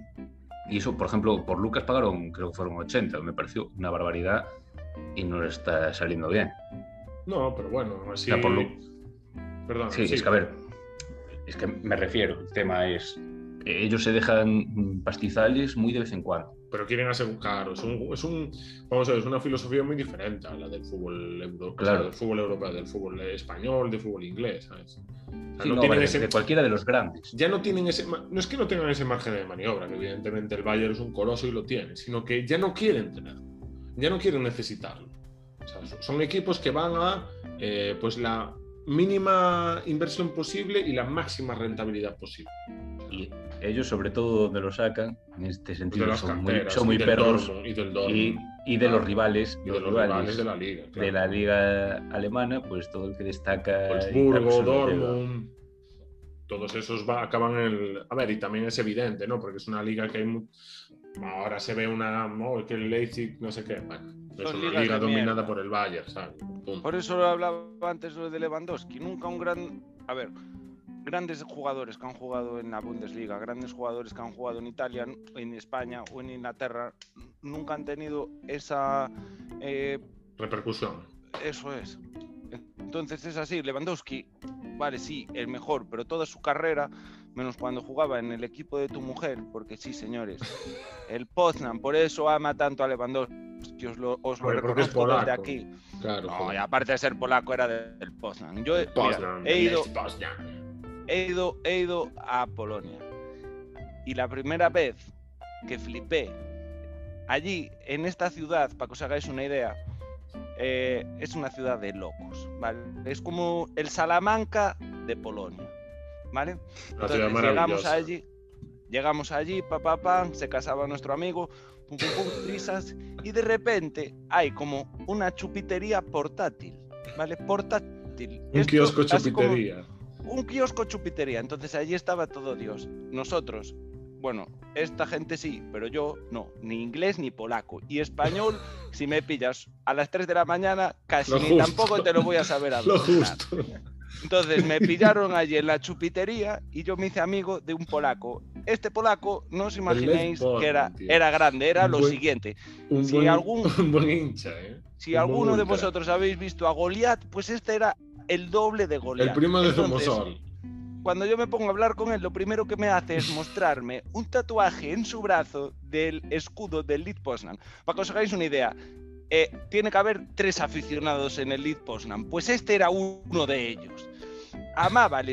y eso, por ejemplo, por Lucas pagaron, creo que fueron 80, me pareció una barbaridad y no le está saliendo bien. No, pero bueno, así. Perdón. Sí, es que a ver, es que me refiero, el tema es ellos se dejan pastizales muy de vez en cuando. Pero quieren asegurar, es un, es un vamos a ver, es una filosofía muy diferente a la del fútbol europeo, claro. del fútbol europeo, del fútbol español, del fútbol inglés, ¿sabes? no, tienen ese, de cualquiera de los grandes. Ya no tienen ese, no es que no tengan ese margen de maniobra, que evidentemente el Bayern es un coloso y lo tiene, sino que ya no quieren tenerlo, ya no quieren necesitarlo. O sea, son equipos que van a, eh, pues la mínima inversión posible y la máxima rentabilidad posible. Y ellos, sobre todo, donde lo sacan, en este sentido, son, muy, son muy perros y, y, de los rivales, y de los rivales, de la liga, de la liga alemana, pues todo el que destaca. Wolfsburgo, Dortmund, todos esos va, acaban en el. A ver, y también es evidente, ¿no? Porque es una liga que hay. Ahora se ve una. ¿no? Que el Leipzig, no sé qué. Bueno, es una liga dominada por el Bayern, ¿sabes? Por eso lo hablaba antes lo de Lewandowski. Nunca un gran. A ver, grandes jugadores que han jugado en la Bundesliga, grandes jugadores que han jugado en Italia, en España o en Inglaterra, nunca han tenido esa. Eh, Repercusión. Eso es. Entonces es así, Lewandowski, vale, sí, el mejor, pero toda su carrera, menos cuando jugaba en el equipo de tu mujer, porque sí, señores, el Poznan, por eso ama tanto a Lewandowski, os lo, os lo reconozco desde aquí. Claro, y aparte de ser polaco, era del Poznan. Yo he, ido, he, ido, he ido a Polonia y la primera vez que flipé allí, en esta ciudad, para que os hagáis una idea, eh, es una ciudad de locos, ¿vale? Es como el Salamanca de Polonia, ¿vale? Entonces llegamos allí, llegamos allí, papá, pa, se casaba nuestro amigo, pum, pum, pum, risas, y de repente hay como una chupitería portátil, ¿vale? Portátil. Un kiosco chupitería. Un kiosco chupitería. Entonces allí estaba todo Dios. Nosotros bueno, esta gente sí, pero yo no, ni inglés ni polaco. Y español, si me pillas a las 3 de la mañana, casi ni tampoco te lo voy a saber hablar. Entonces me pillaron allí en la chupitería y yo me hice amigo de un polaco. Este polaco, no os imaginéis que era, era grande, era lo siguiente. si algún, (laughs) buen hincha, ¿eh? Si alguno de vosotros habéis visto a Goliat, pues este era el doble de Goliat. El primo de Somosol cuando yo me pongo a hablar con él, lo primero que me hace es mostrarme un tatuaje en su brazo del escudo del Lead Poznan. Para que os hagáis una idea, eh, tiene que haber tres aficionados en el Lead Poznan. Pues este era uno de ellos amaba a.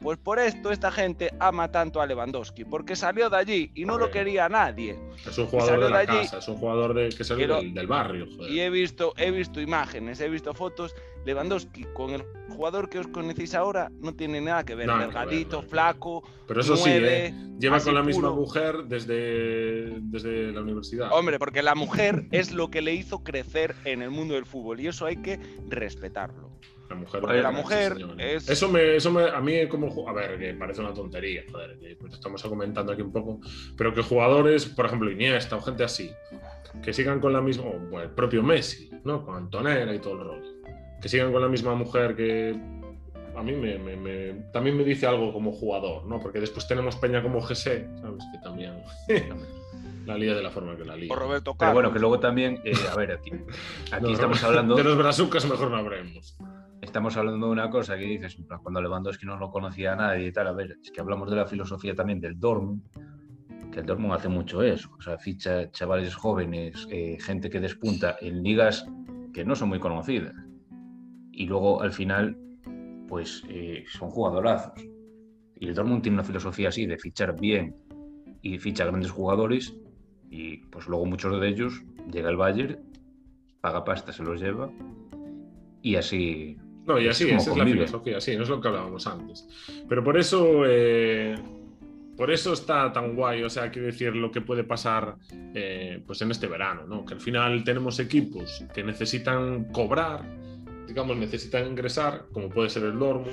Pues por esto esta gente ama tanto a Lewandowski, porque salió de allí y no lo quería nadie. Es un jugador de la casa, es un jugador de, que salió del, barrio. Y he visto, he visto imágenes, he visto fotos. Lewandowski con el jugador que os conocéis ahora no tiene nada que ver. Delgadito, flaco. Pero eso sí, ¿eh? lleva con la misma mujer desde, desde la universidad. Hombre, porque la mujer es lo que le hizo crecer en el mundo del fútbol y eso hay que respetarlo. La mujer, Porque la mujer es... Eso, me, eso me, a mí como... A ver, que parece una tontería, joder, que estamos comentando aquí un poco, pero que jugadores, por ejemplo, Iniesta o gente así, que sigan con la misma... O el propio Messi, ¿no? Con Antonella y todo el rol. Que sigan con la misma mujer que... A mí me, me, también me dice algo como jugador, ¿no? Porque después tenemos Peña como GC, ¿sabes? Que también... (laughs) La liga de la forma que la liga. Roberto Pero bueno, que luego también, eh, a ver, aquí, (laughs) aquí estamos hablando. De los brazucas mejor no habremos. Estamos hablando de una cosa que dices, cuando Lewandowski no lo conocía a nadie y tal, a ver, es que hablamos de la filosofía también del Dortmund, que el Dortmund hace mucho eso, o sea, ficha chavales jóvenes, eh, gente que despunta en ligas que no son muy conocidas. Y luego al final, pues eh, son jugadorazos. Y el Dortmund tiene una filosofía así de fichar bien y ficha grandes jugadores y pues luego muchos de ellos llega el Bayern, paga pasta, se los lleva y así. No, y así, esa es la filosofía, sí, no es lo que hablábamos antes. Pero por eso, eh, por eso está tan guay, o sea, quiero decir, lo que puede pasar eh, pues en este verano, ¿no? Que al final tenemos equipos que necesitan cobrar, digamos, necesitan ingresar, como puede ser el Dortmund,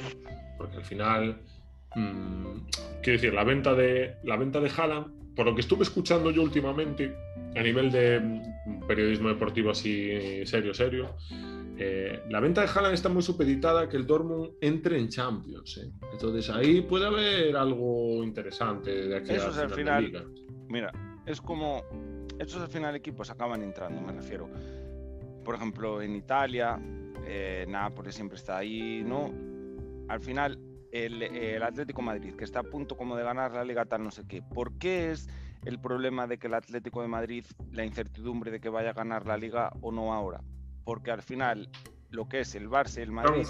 porque al final Mm, quiero decir, la venta de la venta de Haaland, por lo que estuve escuchando yo últimamente, a nivel de mm, periodismo deportivo así serio, serio, eh, la venta de Haaland está muy supeditada a que el Dortmund entre en Champions. ¿eh? Entonces ahí puede haber algo interesante de aquí Eso es al final. Mira, es como. Esos al final equipos acaban entrando, me refiero. Por ejemplo, en Italia, eh, Nápoles siempre está ahí, ¿no? Al final, el, Atlético Madrid, que está a punto como de ganar la liga tal no sé qué. ¿Por qué es el problema de que el Atlético de Madrid, la incertidumbre de que vaya a ganar la liga o no ahora? Porque al final lo que es el Barça y el Madrid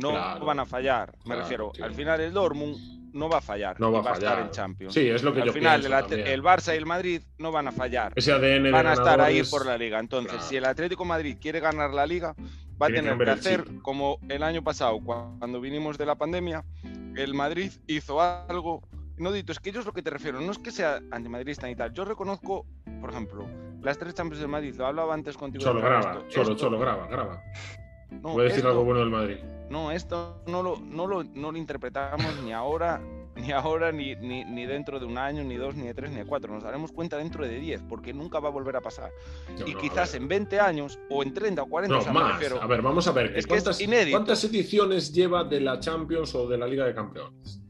no van a fallar. Me refiero, al final el Dortmund no va a fallar. No va, a, estar en Champions. Sí, es lo que al final el, Barça y el Madrid no van a fallar. Ese ADN van a estar ahí por la liga. Entonces, si el Atlético Madrid quiere ganar la liga, va a tener que hacer como el año pasado, cuando vinimos de la pandemia, el Madrid hizo algo. No, Dito, es que yo es lo que te refiero, no es que sea antimadridista ni tal. Yo reconozco, por ejemplo, las tres Champions del Madrid, lo hablaba antes contigo. Solo graba, solo, solo graba, graba. No, Voy a decir algo bueno del Madrid. No, esto no lo, no lo, no lo interpretamos ni ahora, (laughs) ni ahora, ni, ni, dentro de un año, ni dos, ni de tres, ni de cuatro. Nos daremos cuenta dentro de diez, porque nunca va a volver a pasar. y quizás en 20 años, o en 30 o 40 no, más. a ver, vamos a ver. Es ¿cuántas, ¿Cuántas ediciones lleva de la Champions o de la Liga de Campeones?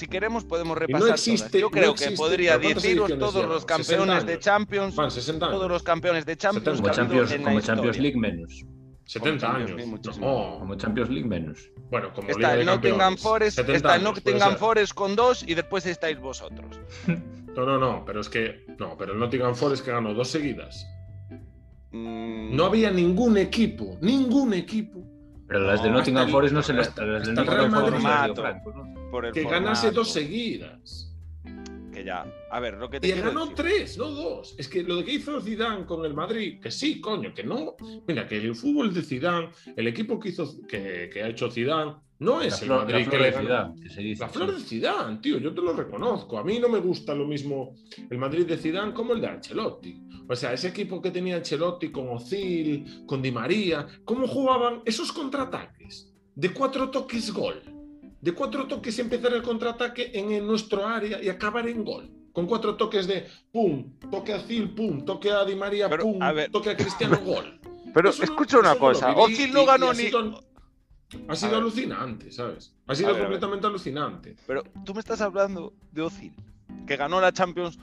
Si queremos podemos repasar. Yo creo que podría deciros todos los campeones de Champions, todos los campeones de Champions, como Champions, como Champions League menos. 70 años. Como Champions League menos. Bueno, como está el Nottingham Forest, está el Nottingham Forest con dos y después estáis vosotros. (laughs) No, no, no, pero es que no, pero el Nottingham Forest que ganó dos seguidas. Mm. No había ningún equipo, ningún equipo. Pero las de Nottingham Forest no se las, las de Nottingham Forest que ganase dos seguidas ya. A ver, lo que te Y ganó tres, no dos. Es que lo de que hizo Zidane con el Madrid, que sí, coño, que no. Mira, que el fútbol de Zidane, el equipo que hizo, que, ha hecho Zidane, no es el Madrid que le Zidane, que se dice, La flor de Zidane, tío, yo te lo reconozco. A mí no me gusta lo mismo el Madrid de Zidane como el de Ancelotti. O sea, ese equipo que tenía Ancelotti con Ozil, con Di María, ¿cómo jugaban esos contraataques? De cuatro toques gol de cuatro toques empezar el contraataque en, nuestro área y acabar en gol. Con cuatro toques de pum, toque a Zil, pum, toque a Di María, pum, toque a Cristiano, gol. Pero escucha una cosa, Ozil no ganó ni... ha sido alucinante, ¿sabes? Ha sido completamente alucinante. Pero tú me estás hablando de Ozil, que ganó la Champions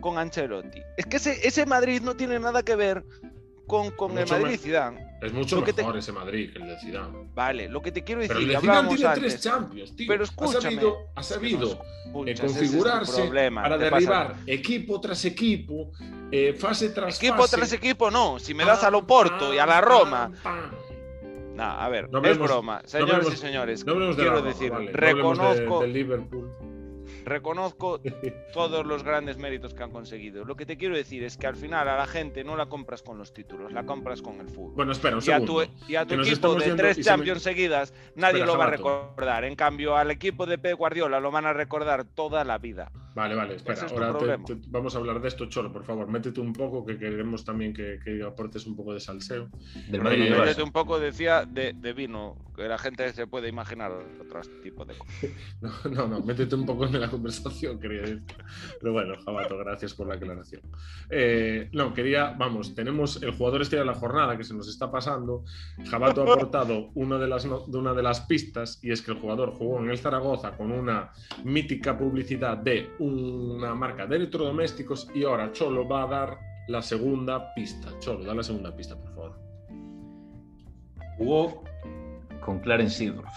con Ancelotti. Es que ese, ese Madrid no tiene nada que ver con, con el Madrid Zidane. Es mucho mejor ese Madrid que el de Zidane. Vale, lo que te quiero decir. Pero el de Zidane tiene tres Champions, tío. Pero escúchame. Ha sabido, eh, configurarse para derribar equipo tras equipo, eh, fase tras equipo fase. tras equipo, no. Si me das a Loporto y a la Roma. Nah, a ver, es broma. Señores y señores, quiero decir, reconozco. del Liverpool reconozco (laughs) todos los grandes méritos que han conseguido. Lo que te quiero decir es que al final a la gente no la compras con los títulos, la compras con el fútbol. Bueno, espera, un y a tu, y a tu equipo de tres Champions seguidas nadie lo va a recordar. En cambio, al equipo de Pep Guardiola lo van a recordar toda la vida. Vale, vale, espera. Ahora vamos a hablar de esto, Cholo, por favor. Métete un poco, que queremos también que, aportes un poco de salseo. métete un poco, decía, de, vino, que la gente se puede imaginar otro tipo de cosas. (laughs) no, no, no, métete un poco en la conversación, quería decir. Pero bueno, Jabato, gracias por la aclaración. Eh, no, quería, vamos, tenemos el jugador estrella de la jornada que se nos está pasando. Jabato ha (laughs) aportado una de, las, de una de las pistas y es que el jugador jugó en el Zaragoza con una mítica publicidad de una marca de electrodomésticos y ahora Cholo va a dar la segunda pista. Cholo, da la segunda pista, por favor. Jugó con Clarence Seedorf.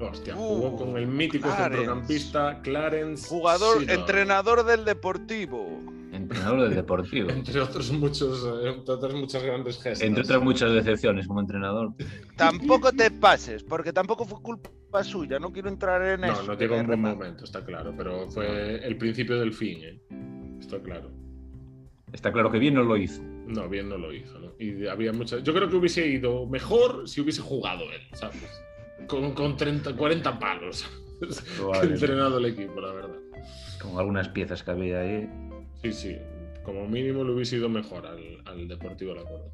Hostia, jugó uh, con el mítico centrocampista Clarence. Jugador, entrenador del Deportivo. Entrenador del Deportivo. (laughs) entre otros muchos, eh, entre otras muchas grandes gestas. Entre otras muchas decepciones como entrenador. Tampoco te pases, porque tampoco fue culpa suya. No quiero entrar en eso. No, no llegó un buen momento, está claro, pero fue el principio del fin, ¿eh? Está claro. Está claro que bien no lo hizo. No, bien no lo hizo, ¿no? Y había muchas. Yo creo que hubiese ido mejor si hubiese jugado él, ¿sabes? con, con 30, 40 palos. (laughs) entrenado el equipo, la verdad. Con algunas piezas que había ahí. Sí, sí. Como mínimo le hubiese ido mejor al, al Deportivo La Coruña.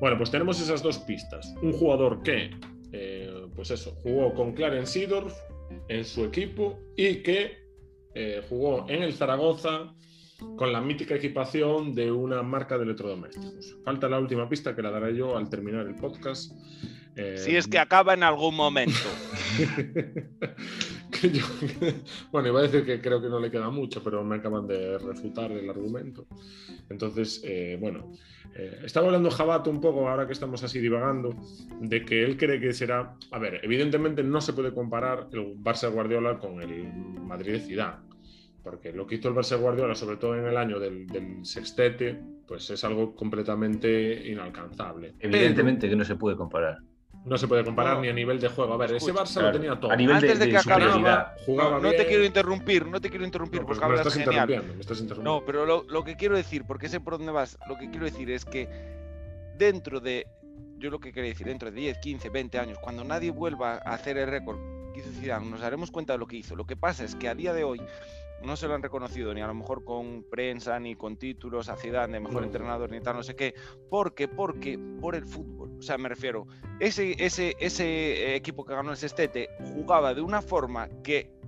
Bueno, pues tenemos esas dos pistas. Un jugador que, eh, pues eso, jugó con Clarence Seedorf en su equipo y que eh, jugó en el Zaragoza con la mítica equipación de una marca de electrodomésticos. Falta la última pista que la daré yo al terminar el podcast si es que acaba en algún momento. (laughs) (laughs) bueno, iba a decir que creo que no le queda mucho, pero me acaban de refutar el argumento. Entonces, eh, bueno, eh, estaba hablando Jabato un poco, ahora que estamos así divagando, de que él cree que será. A ver, evidentemente no se puede comparar el Barça Guardiola con el Madrid de Zidane porque lo que hizo el Barça Guardiola, sobre todo en el año del, sextete, pues es algo completamente inalcanzable. Evidentemente que no se puede comparar. No se puede comparar ni a nivel de juego. A ver, ese Barça lo tenía todo. A nivel Antes de, que acabara, jugaba no, te quiero interrumpir, no te quiero interrumpir porque me estás interrumpiendo, me estás interrumpiendo. No, pero lo, que quiero decir, porque sé por dónde vas, lo que quiero decir es que dentro de, yo lo que quiero decir, dentro de 10, 15, 20 años, cuando nadie vuelva a hacer el récord que hizo Zidane, nos daremos cuenta de lo que hizo. Lo que pasa es que a día de hoy no se lo han reconocido ni a lo mejor con prensa ni con títulos a Zidane de mejor entrenador ni tal no sé qué ¿por qué? porque por el fútbol o sea me refiero ese ese ese equipo que ganó el Sestete jugaba de una forma que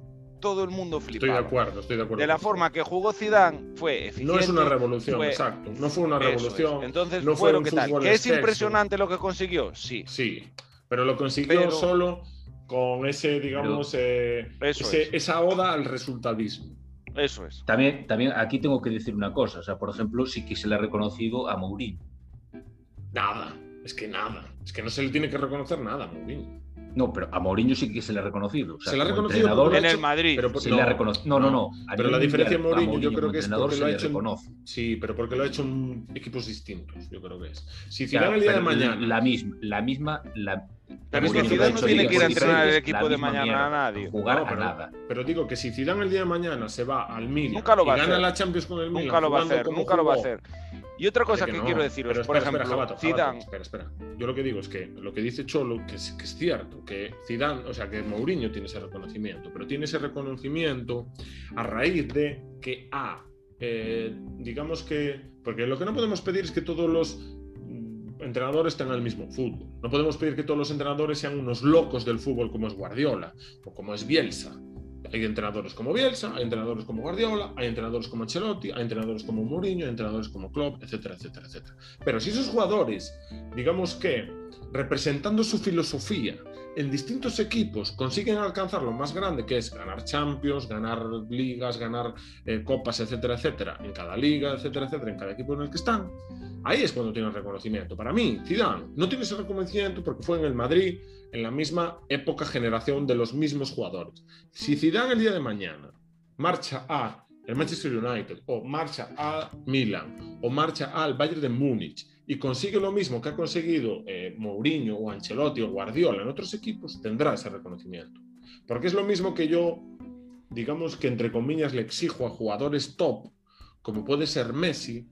todo el mundo flipaba. Estoy de acuerdo, estoy de acuerdo. De la forma que jugó Zidane fue eficiente. No es una revolución, exacto. No fue una revolución. Entonces no fue, lo que tal. ¿Que es impresionante lo que consiguió? Sí. Sí, pero lo consiguió solo con ese, digamos, eh, esa oda al resultadismo. Eso es. También, también aquí tengo que decir una cosa. O sea, por ejemplo, sí que se le ha reconocido a Mourinho. Nada, es que nada. Es que no se le tiene que reconocer nada a Mourinho. No, pero a Mourinho sí que se le ha reconocido. se le ha reconocido en el Madrid. Pero se no, le ha no, no, no. Pero la diferencia de Mourinho, yo creo que es porque lo ha hecho. sí, pero porque lo ha hecho en equipos distintos, yo creo que es. Si Zidane el día de mañana. La misma, la misma, la, es que Zidane no tiene que ir a entrenar el equipo de mañana a nadie. Jugar pero, a nada. Pero digo que si Zidane el día de mañana se va al Milan nunca lo va y gana la Champions con el Milan, nunca lo va a hacer, nunca lo va a hacer. Y otra cosa que, quiero deciros, por ejemplo, Zidane... espera, espera. Yo lo que digo es que lo que dice Cholo, que es, que es cierto, que Zidane, o sea, que Mourinho tiene ese reconocimiento, pero tiene ese reconocimiento a raíz de que A, eh, digamos que, porque lo que no podemos pedir es que todos los entrenadores tengan el mismo fútbol. No podemos pedir que todos los entrenadores sean unos locos del fútbol como es Guardiola o como es Bielsa. Hay entrenadores como Bielsa, hay entrenadores como Guardiola, hay entrenadores como Ancelotti, hay entrenadores como Mourinho, hay entrenadores como Klopp, etcétera, etcétera, etcétera. Pero si esos jugadores, digamos que representando su filosofía en distintos equipos consiguen alcanzar lo más grande, que es ganar Champions, ganar ligas, ganar eh, copas, etcétera, etcétera, en cada liga, etcétera, etcétera, en cada equipo en el que están, ahí es cuando tiene el reconocimiento. Para mí, Zidane no tiene ese reconocimiento porque fue en el Madrid, en la misma época, generación de los mismos jugadores. Si Zidane el día de mañana marcha a el Manchester United, o marcha a Milan, o marcha al Bayern de Múnich, y consigue lo mismo que ha conseguido eh, Mourinho o Ancelotti o Guardiola en otros equipos, tendrá ese reconocimiento. Porque es lo mismo que yo, digamos que entre comillas, le exijo a jugadores top, como puede ser Messi,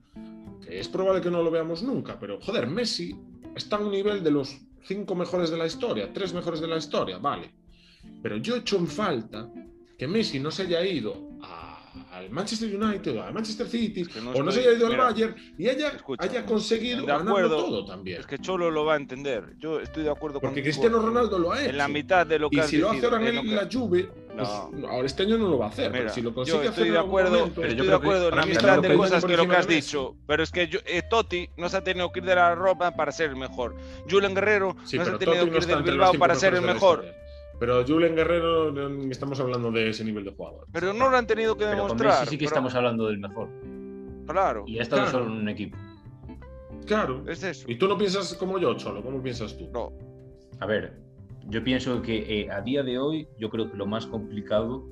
que es probable que no lo veamos nunca, pero joder, Messi está a un nivel de los cinco mejores de la historia, tres mejores de la historia, vale. Pero yo he hecho en falta que Messi no se haya ido al Manchester United o al Manchester City o no se haya ido al Bayern y haya, haya conseguido ganar todo también. Es que Cholo lo va a entender. Yo estoy de acuerdo con Porque Cristiano Ronaldo lo ha hecho. En la mitad de lo que Y si lo hace ahora en, la Juve, pues ahora este año no lo va a hacer. pero si lo consigue yo estoy de acuerdo, estoy de acuerdo en la mitad de cosas que lo que has dicho. Pero es que eh, Totti no se ha tenido que ir de la ropa para ser el mejor. Julian Guerrero no se ha tenido que ir del Bilbao para ser el mejor. Pero Julen Guerrero estamos hablando de ese nivel de jugador. Pero no lo han tenido que demostrar. sí que estamos hablando del mejor. Claro. Y ha estado solo en un equipo. Claro. Es eso. Y tú no piensas como yo, Cholo. ¿Cómo piensas tú? No. A ver, yo pienso que eh, a día de hoy, yo creo que lo más complicado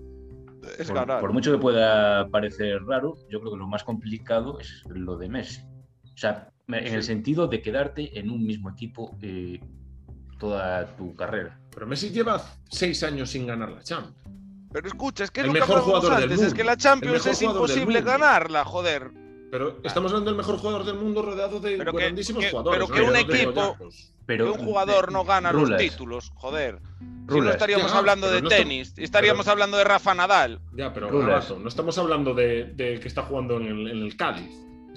es por, ganar. Por mucho que pueda parecer raro, yo creo que lo más complicado es lo de Messi. O sea, en el sentido de quedarte en un mismo equipo eh, toda tu carrera. Pero Messi lleva seis años sin ganar la Champions. Pero escucha, es que el lo mejor que jugador antes, del mundo. es que la Champions es imposible ganarla, joder. Pero estamos hablando del mejor jugador del mundo rodeado de pero grandísimos que, jugadores. Pero que un equipo, pero, que un jugador no gana los títulos, joder. Si no estaríamos ya, hablando de no tenis, estaríamos pero, hablando de Rafa Nadal. Ya, pero Rabato, no estamos hablando de, de, que está jugando en el, en el Cádiz.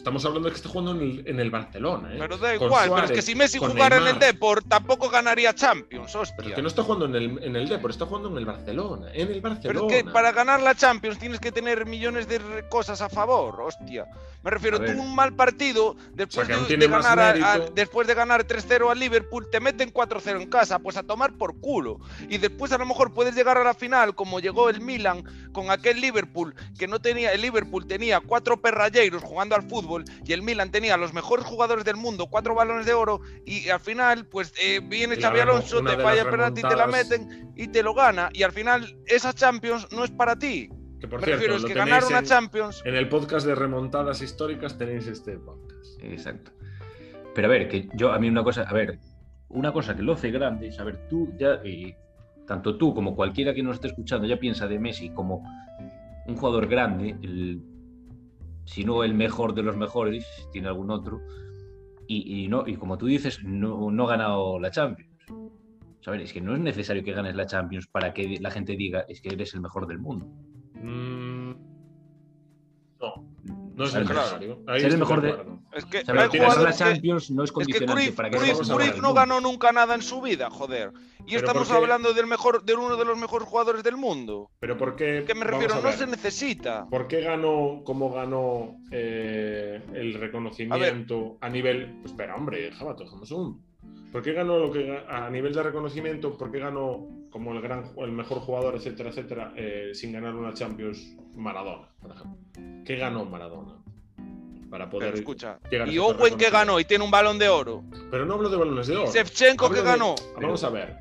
Estamos hablando de que está jugando en el, en el Barcelona. ¿eh? Pero da igual, Suárez, pero es que si Messi jugara Neymar. en el Deport, tampoco ganaría Champions, hostia. Pero es que no está jugando en el, en el Deport, está jugando en el Barcelona. En el Barcelona. Pero es que para ganar la Champions tienes que tener millones de cosas a favor, hostia. Me refiero, tú un mal partido, después, o sea, de, de, ganar a, a, después de ganar 3-0 al Liverpool, te meten 4-0 en casa, pues a tomar por culo. Y después a lo mejor puedes llegar a la final, como llegó el Milan con aquel Liverpool, que no tenía, el Liverpool tenía cuatro perralleiros jugando al fútbol y el Milan tenía los mejores jugadores del mundo, cuatro balones de oro, y al final, pues eh, viene Xavi Alonso, te falla el penalti, te la meten y te lo gana. Y al final, esa Champions no es para ti. Que por Me cierto, refiero, es que ganar una en, Champions. En el podcast de remontadas históricas tenéis este podcast. Exacto. Pero a ver, que yo, a mí una cosa, a ver, una cosa que lo hace grande es, a ver, tú ya, eh, tanto tú como cualquiera que nos esté escuchando ya piensa de Messi como un jugador grande, el, si no el mejor de los mejores, si tiene algún otro, y, y, no, y como tú dices, no, no ha ganado la Champions. A ver, es que no es necesario que ganes la Champions para que la gente diga es que eres el mejor del mundo. Mm, no, no es necesario. Ser el mejor de-. Es que O sea, ganar la jugadores que- Champions no es Es que condicionante Cruyff, para que Cruyff- Cruyff no ganó nunca nada en su vida, joder. Y Pero estamos ¿por qué? hablando del mejor, de uno de los mejores jugadores del mundo. Pero ¿por qué? ¿Qué me refiero? a No se necesita. ¿Por qué ganó, cómo ganó eh, el reconocimiento a, nivel. Espera, hombre, Jabato, déjame un segundo. ¿Por qué ganó lo que a nivel de reconocimiento? ¿Por qué ganó como el gran el mejor jugador, etcétera, etcétera, eh, sin ganar una Champions Maradona, por ejemplo? ¿Qué ganó Maradona? Para poder. Pero escucha. Y Owen que ganó y tiene un balón de oro. Pero no hablo de balones de oro. Shevchenko que de- ganó. Vamos a ver.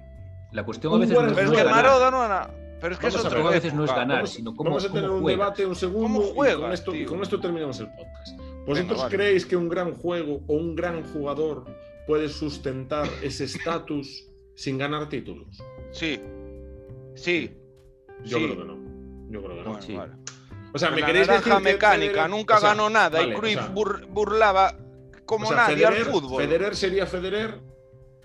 La cuestión a veces no Pero es que. Maradona. Pero es que Vamos es a otro ver, a veces no es ganar, Vamos, sino cómo, vamos a tener un juegas. debate un segundo ¿Cómo y con juegas, esto, y con esto terminamos el podcast. ¿Vosotros Venga, vale. creéis que un gran juego o un gran jugador puede sustentar ese estatus sin ganar títulos? Sí. Sí. Yo Sí. creo que no. Yo creo que no. Bueno, Sí. vale. O sea, ¿me la queréis naranja decir que mecánica Federer- nunca o sea, ganó nada vale, y o Cruyff sea, bur- burlaba como o sea, nadie Federer, al fútbol. Federer sería Federer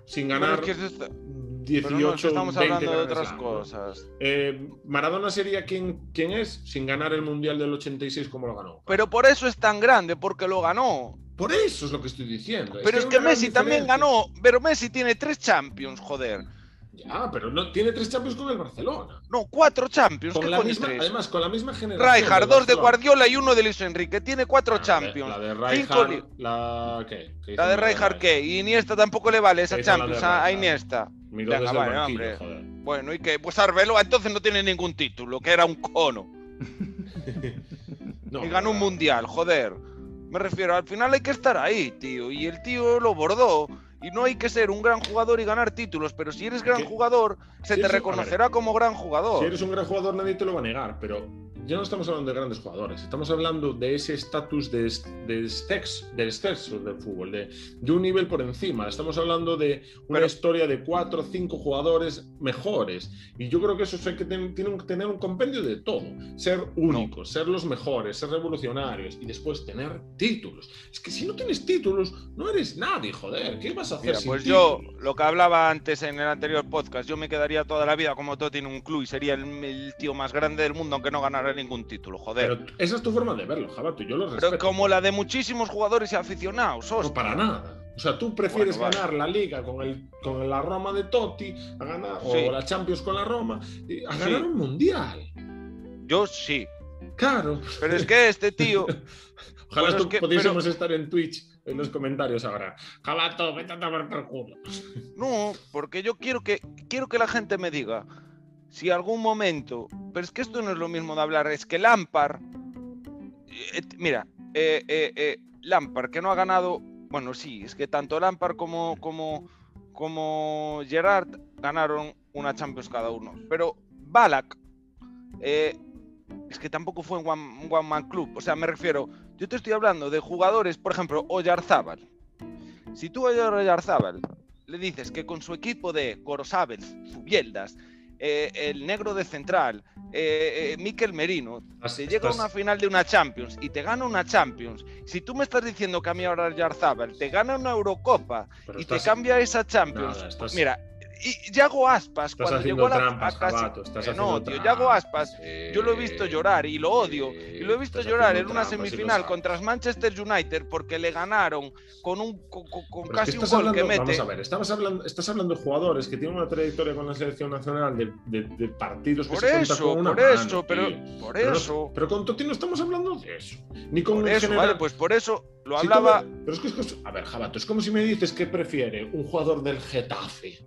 sin Pero ganar es que eso está- 18, pero no, es que estamos 20 hablando de otras Slam, ¿no? cosas. Eh, Maradona sería quien, quien es sin ganar el Mundial del 86 como lo ganó. Pero por eso es tan grande, porque lo ganó. Por eso es lo que estoy diciendo. Pero es que Messi también ganó. Pero Messi tiene tres Champions, joder. Ya, pero no tiene tres Champions con el Barcelona. No, cuatro Champions. Con ¿Qué la misma, tres? además, con la misma generación. Rijkaard, dos de. Guardiola y uno de Luis Enrique. Tiene cuatro Ah, la de- Champions. La de Rijkaard, li- la ¿qué? ¿Qué hizo La de la Rijkaard, ¿qué? Y Iniesta tampoco le vale esa ¿Qué hizo la Champions a? Iniesta. Miró Venga, desde el vale, hombre. joder. Bueno, ¿y qué? Pues Arbeloa entonces no tiene ningún título, que era un cono. (laughs) No, y ganó un mundial, joder. Me refiero, al final hay que estar ahí, tío. Y el tío lo bordó. Y no hay que ser un gran jugador y ganar títulos, pero si eres gran jugador, se si te reconocerá como gran jugador. Si eres un gran jugador, nadie te lo va a negar, pero ya no estamos hablando de grandes jugadores, estamos hablando de ese estatus de, es- de exceso, del exceso del fútbol, de, de un nivel por encima. Estamos hablando de una Pero- historia de cuatro o cinco jugadores mejores. Y yo creo que eso hay que tienen que tener un compendio de todo. Ser únicos, ser los mejores, ser revolucionarios y después tener títulos. Es que si no tienes títulos, no eres nadie, joder. ¿Qué vas a hacer Mira, sin pues yo, títulos? lo que hablaba antes en el anterior podcast, yo me quedaría toda la vida como todo tiene un club y sería el, el tío más grande del mundo aunque no ganara ningún título, joder. Pero esa es tu forma de verlo, Jabato, yo lo Pero, respeto. como la de muchísimos jugadores y aficionados, No hostia. para nada. O sea, tú prefieres Bueno, vale. ganar la liga con, el, con la Roma de Totti, a ganar, Sí. o la Champions con la Roma, a Sí. ganar un mundial. Yo sí. Claro. Pero es que este tío, (laughs) Ojalá Bueno, tú es que- pudiésemos estar en Twitch en los comentarios ahora. Jabato, vete a tomar por culo. no, porque yo quiero que quiero que la gente me diga, si algún momento, pero es que esto no es lo mismo de hablar, es que Lampard, eh, mira, eh, eh, Lampard que no ha ganado, bueno, sí, es que tanto Lampard como, como, como Gerard ganaron una Champions cada uno, pero Balak, es que tampoco fue un one, Man Club, o sea, me refiero, yo te estoy hablando de jugadores, por ejemplo, Oyarzábal. Si tú a Oyarzábal le dices que con su equipo de Corosabel, Zubieldas, eh, el negro de central, eh, eh, Miquel Merino, se llega a una final de una Champions y te gana una Champions, si tú me estás diciendo que a mí ahora Yarzábal te gana una Eurocopa y te cambia esa Champions, mira, y Yago Aspas, cuando llegó a la casi... No, tío, Yago Aspas, yo lo he visto llorar y lo odio. Y lo he visto llorar en una semifinal contra Manchester United porque le ganaron con un con, casi un gol que mete. Vamos a ver, estás hablando, estás hablando de jugadores que tienen una trayectoria con la selección nacional de, de, partidos que por se eso, con una Por eso, pero por eso. Pero, con Totti no estamos hablando de eso. Ni con por eso, vale, pues por eso lo hablaba. pero es que, es a ver, Jabato, es como si me dices que prefiere un jugador del Getafe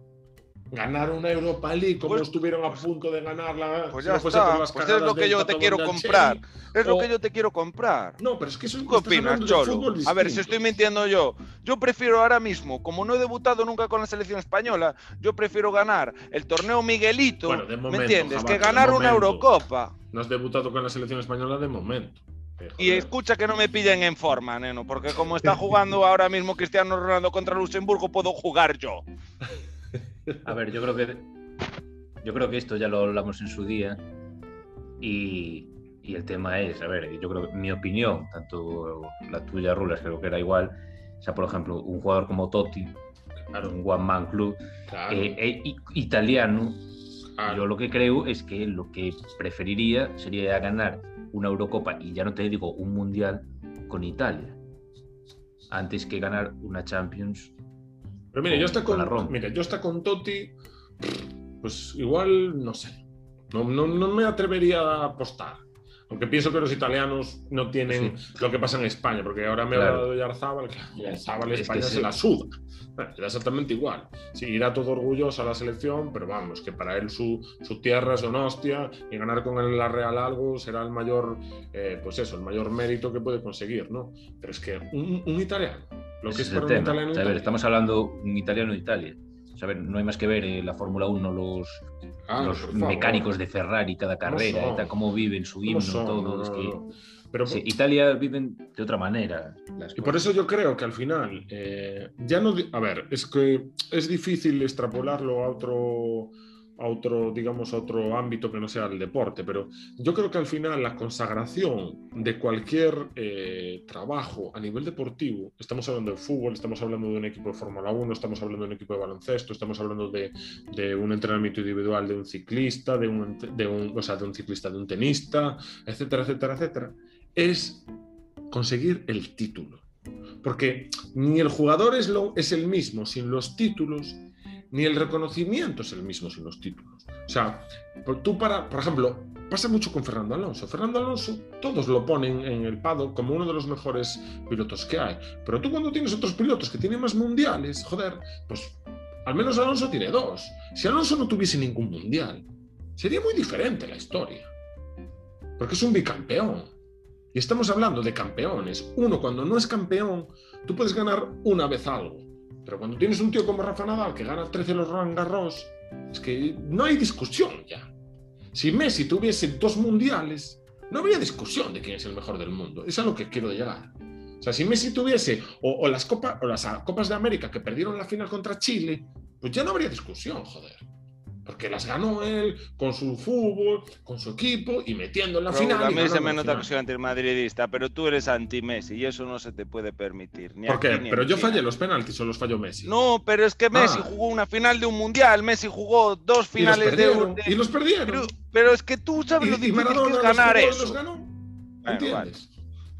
ganar una Europa League como pues, estuvieron a pues, punto de ganarla. Pues ya está, pues es lo que yo te quiero comprar. Es lo que yo te quiero comprar. No, pero es que eso ¿Qué opinas, Cholo? A ver, si estoy mintiendo yo. Yo prefiero ahora mismo, como no he debutado nunca con la selección española, yo prefiero ganar el torneo Miguelito, ¿me entiendes? que ganar una Eurocopa. No has debutado con la selección española de momento. Eh, y escucha que no me pillen en forma, neno, porque como está jugando ahora mismo Cristiano Ronaldo contra Luxemburgo, puedo jugar yo. (laughs) A ver, yo creo que yo creo que esto ya lo hablamos en su día y, el tema es, a ver, yo creo que mi opinión, tanto la tuya, Rulas, creo que era igual. O sea, por ejemplo, un jugador como Totti, un One Man Club, eh, eh, italiano, yo lo que creo es que lo que preferiría sería ganar una Eurocopa y ya no te digo un Mundial con Italia, antes que ganar una Champions pero mire, yo está con, mira, yo está con Totti, pues igual, no sé. No, no, no, me atrevería a apostar. Aunque pienso que los italianos no tienen lo que pasa en España, porque ahora me ha dado Yarzábal, que Yarzábal España se la suda. Era exactamente igual. Sí, irá todo orgulloso a la selección, pero vamos, que para él su, su tierra es una hostia y ganar con él la Real algo será el mayor, eh, pues eso, el mayor mérito que puede conseguir, ¿no? Pero es que un, un italiano lo que es, para un italiano. a ver, estamos hablando un italiano de Italia. A ver, no hay más que ver en la Fórmula 1 los, ah, los mecánicos de Ferrari cada carrera, cómo viven su himno, todo. Es que, pero, Italia viven de otra manera. y por eso yo creo que al final, eh, ya no. A ver, es que es difícil extrapolarlo a otro a otro, digamos, otro ámbito que no sea el deporte, pero yo creo que al final la consagración de cualquier eh, trabajo a nivel deportivo, estamos hablando de fútbol, estamos hablando de un equipo de Fórmula 1, estamos hablando de un equipo de baloncesto, estamos hablando de, de un entrenamiento individual de un ciclista, de un, de un, o sea, de un ciclista, de un tenista, etcétera, etcétera, etcétera, es conseguir el título. Porque ni el jugador es, lo, es el mismo sin los títulos, ni el reconocimiento es el mismo sin los títulos. O sea, tú para, por ejemplo, pasa mucho con Fernando Alonso. Fernando Alonso, todos lo ponen en el pado como uno de los mejores pilotos que hay. Pero tú cuando tienes otros pilotos que tienen más mundiales, joder, pues al menos Alonso tiene dos. Si Alonso no tuviese ningún mundial, sería muy diferente la historia. Porque es un bicampeón. Y estamos hablando de campeones. Uno cuando no es campeón, tú puedes ganar una vez algo pero cuando tienes un tío como Rafa Nadal que gana 13 los Roland Garros, es que no hay discusión ya. Si Messi tuviese dos mundiales, no habría discusión de quién es el mejor del mundo. Es a lo que quiero llegar. O sea, si Messi tuviese, o, las, copas, o las Copas de América que perdieron la final contra Chile, pues ya no habría discusión, joder porque las ganó él con su fútbol, con su equipo y metiendo en la final. A mí se me nota que soy antimadridista, pero tú eres anti-Messi y eso no se te puede permitir. ¿Por qué? pero yo fallé los penaltis o los falló Messi. No, pero es que Messi ah. jugó una final de un mundial, Messi jugó dos finales de, un, Y los perdieron. Pero, es que tú sabes lo difícil que es ganar eso. Los ganó. ¿Entiendes?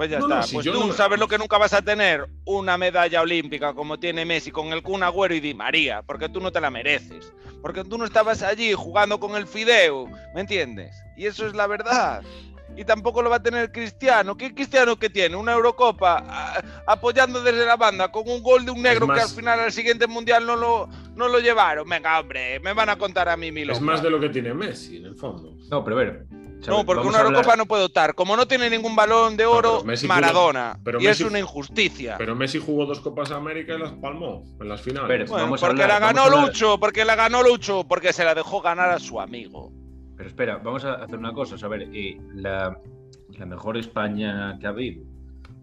Pues ya está. pues tú sabes lo que nunca vas a tener una medalla olímpica como tiene Messi con el Kun Agüero y Di María, porque tú no te la mereces. Porque tú no estabas allí jugando con el Fideo, ¿me entiendes? Y eso es la verdad. Y tampoco lo va a tener Cristiano. ¿Qué Cristiano que tiene? Una Eurocopa apoyando desde la banda con un gol de un negro que al final al siguiente mundial no lo, no lo llevaron. Venga, hombre, me van a contar a mí mil Es más de lo que tiene Messi, en el fondo. No, pero a ver. No, porque una Eurocopa no puede optar. Como no tiene ningún balón de oro, Maradona. y es una injusticia. Pero Messi jugó dos Copas América y las palmó en las finales. porque la ganó Lucho, porque la ganó Lucho, porque se la dejó ganar a su amigo. Pero espera, vamos a hacer una cosa. a ver, eh, la, mejor España que ha habido.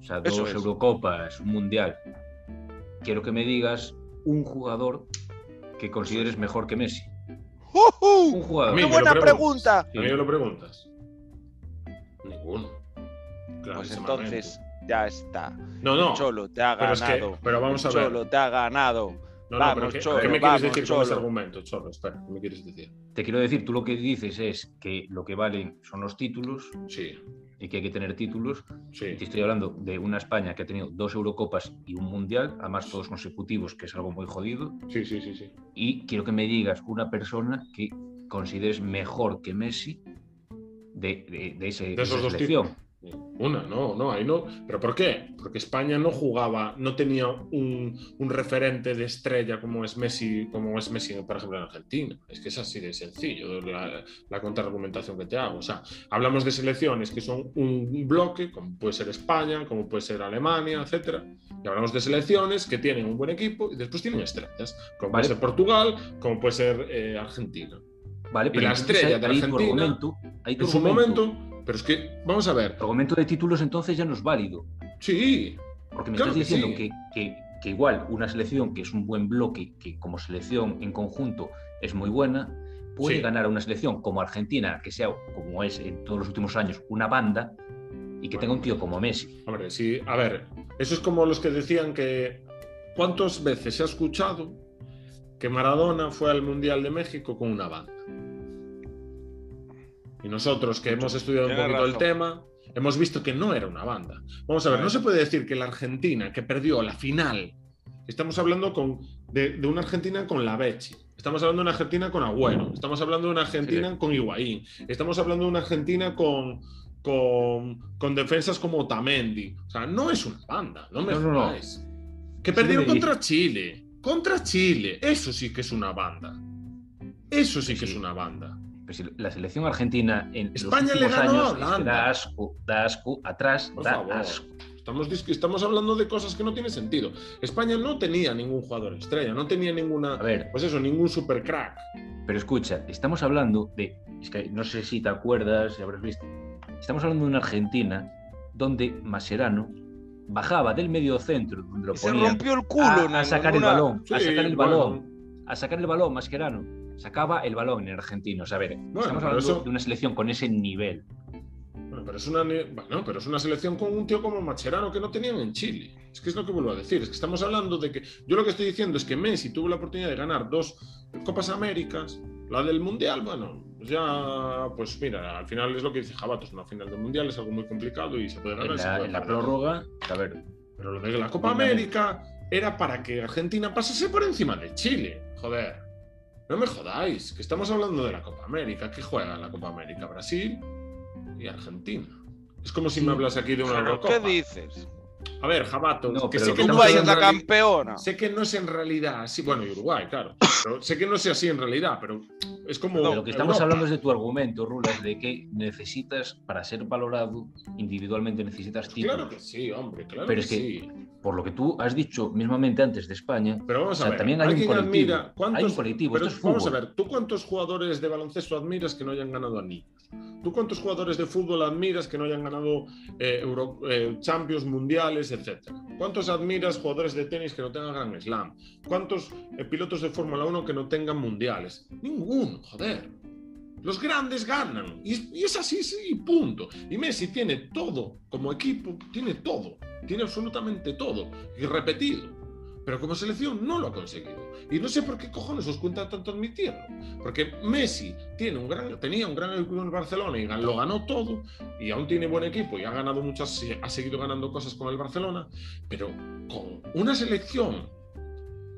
O sea, dos Eurocopas, un Mundial. Quiero que me digas un jugador que consideres mejor que Messi. Un jugador. ¡Qué buena pregunta! ¿A mí me lo preguntas? Ninguno. pues entonces ya está. No, no. Cholo te ha ganado. pero vamos a ver. Cholo te ha ganado. No, no, pero ¿qué, me quieres decir con ese argumento, Cholo? Espera, ¿qué me quieres decir? Te quiero decir, tú lo que dices es que lo que valen son los títulos. Sí. Y que hay que tener títulos. Sí. te estoy hablando de una España que ha tenido dos Eurocopas y un Mundial, además todos consecutivos, que es algo muy jodido. Sí, sí, sí, sí. Y quiero que me digas una persona que consideres mejor que Messi de, de, ese, de esa selección. Una, no, no, ahí no. ¿Pero por qué? Porque España no jugaba, no tenía un, referente de estrella como es Messi, como es Messi, por ejemplo, en Argentina. Es que es así de sencillo la, la contraargumentación que te hago. O sea, hablamos de selecciones que son un bloque, como puede ser España, como puede ser Alemania, etcétera. Y hablamos de selecciones que tienen un buen equipo y después tienen estrellas, como puede ser Portugal, como puede ser eh, Argentina. Vale, pero la estrella de Argentina, en su momento pero es que, vamos a ver. El argumento de títulos entonces ya no es válido. Sí. Porque me estás diciendo que, que, igual una selección que es un buen bloque, que como selección en conjunto es muy buena, puede ganar a una selección como Argentina, que sea, como es en todos los últimos años, una banda, y que tenga un tío como Messi. Hombre, sí. A ver, eso es como los que decían que. ¿Cuántas veces se ha escuchado que Maradona fue al Mundial de México con una banda? Y nosotros que hemos estudiado un poquito el tema, hemos visto que no era una banda. Vamos a ver, no se puede decir que la Argentina que perdió la final, estamos hablando con, de, una Argentina con la Becci, estamos hablando de una Argentina con Agüero, estamos hablando de una Argentina con Higuaín, estamos hablando de una Argentina con, con, defensas como Otamendi. O sea, no es una banda, no me no, Que perdieron contra Chile, contra Chile, eso sí que es una banda. Eso sí que es una banda la selección argentina en España los últimos años da asco, da asco, atrás da asco. Estamos, estamos hablando de cosas que no tienen sentido. España no tenía ningún jugador estrella, no tenía ninguna, a ver, pues eso, ningún super crack. Pero escucha, estamos hablando de, es que no sé si te acuerdas, si habrás visto, estamos hablando de una Argentina donde Mascherano bajaba del medio centro, donde lo ponía, se rompió el culo a, sacar el balón, a sacar el balón, a sacar el balón, Mascherano sacaba el balón en argentino. a ver, estamos hablando de una selección con ese nivel. Bueno pero, es una, bueno, pero es una selección con un tío como Macherano que no tenían en Chile. Es que es lo que vuelvo a decir. Es que estamos hablando de que. Yo lo que estoy diciendo es que Messi tuvo la oportunidad de ganar dos Copas Américas. La del Mundial, bueno, pues ya. Pues mira, al final es lo que dice Jabatos. Una final del Mundial es algo muy complicado y se puede ganar. En la, prórroga, a ver. Pero lo de la Copa América era para que Argentina pasase por encima de Chile. Joder. No me jodáis, que estamos hablando de la Copa América. ¿Qué juega la Copa América? Brasil y Argentina. Es como si me hablas aquí de una Eurocopa. ¿Qué dices? A ver, Jabato, que sé que Uruguay es la campeona. Sé que no es en realidad así, bueno, y Uruguay, claro. sé que no es así en realidad, pero es como. lo que estamos hablando es de tu argumento, Rulas, de que necesitas, para ser valorado individualmente, necesitas títulos. Claro que sí, hombre, claro pero es que, por lo que tú has dicho mismamente antes de España, pero vamos a ver, también hay un colectivo. hay un colectivo. Pero vamos a ver, ¿tú cuántos jugadores de baloncesto admiras que no hayan ganado anillos? ¿Tú cuántos jugadores de fútbol admiras que no hayan ganado eh, eh, Champions, Mundiales, etcétera? ¿Cuántos admiras jugadores de tenis que no tengan Grand Slam? ¿Cuántos eh, pilotos de Fórmula 1 que no tengan mundiales? Ninguno, joder. Los grandes ganan. Y, es así, sí, punto. Y Messi tiene todo, como equipo, tiene todo. Tiene absolutamente todo. Y repetido pero como selección no lo ha conseguido. Y no sé por qué cojones os cuenta tanto admitirlo. Porque Messi tiene un gran, tenía un gran equipo en Barcelona y lo ganó todo, y aún tiene buen equipo y ha ganado muchas, ha seguido ganando cosas con el Barcelona, pero con una selección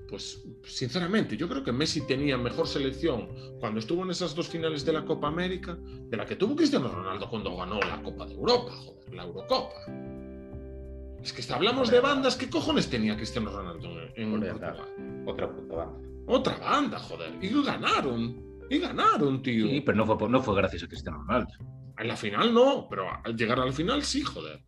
pues sinceramente, yo creo que Messi tenía mejor selección cuando estuvo en esas dos finales de la Copa América de la que tuvo Cristiano Ronaldo cuando ganó la Copa de Europa, joder, la Eurocopa. Es que hablamos de bandas, ¿qué cojones tenía Cristiano Ronaldo en, Portugal? Otra puta banda. Otra banda, joder. Y ganaron. Y ganaron, tío. Sí, pero no fue, no fue gracias a Cristiano Ronaldo. En la final no, pero al llegar al final sí, joder.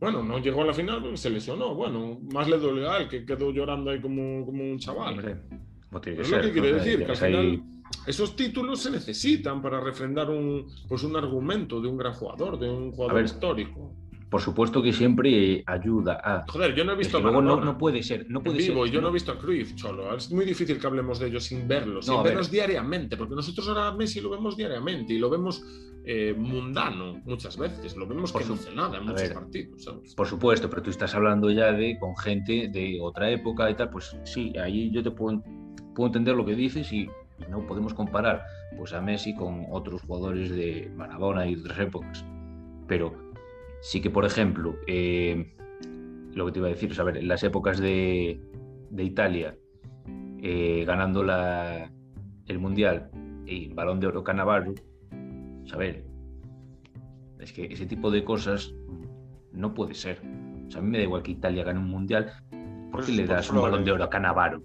Bueno, no llegó a la final porque se lesionó. Bueno, más le dolió a él, que quedó llorando ahí como, como un chaval. es lo que quiere decir, que al final esos títulos se necesitan para refrendar un, pues un argumento de un gran jugador, de un jugador histórico por supuesto que siempre ayuda a. Joder, yo no he visto. luego no, no, puede ser. No puede vivo, yo no he visto a Cruyff, Cholo. Es muy difícil que hablemos de ellos sin verlos, sin verlos diariamente, porque nosotros ahora a Messi lo vemos diariamente y lo vemos eh, mundano muchas veces. Lo vemos por que no hace nada en muchos partidos. Por supuesto, pero tú estás hablando ya de con gente de otra época y tal. Pues sí, ahí yo te puedo, puedo entender lo que dices y, no podemos comparar pues a Messi con otros jugadores de Maradona y otras épocas. Pero Sí que, por ejemplo, eh, lo que te iba a decir, a ver, en las épocas de, Italia, eh, ganando la, el Mundial y Balón de Oro Cannavaro, a ver, es que ese tipo de cosas no puede ser. O sea, a mí me da igual que Italia gane un Mundial, ¿por qué pues le das un Balón de Oro a Cannavaro?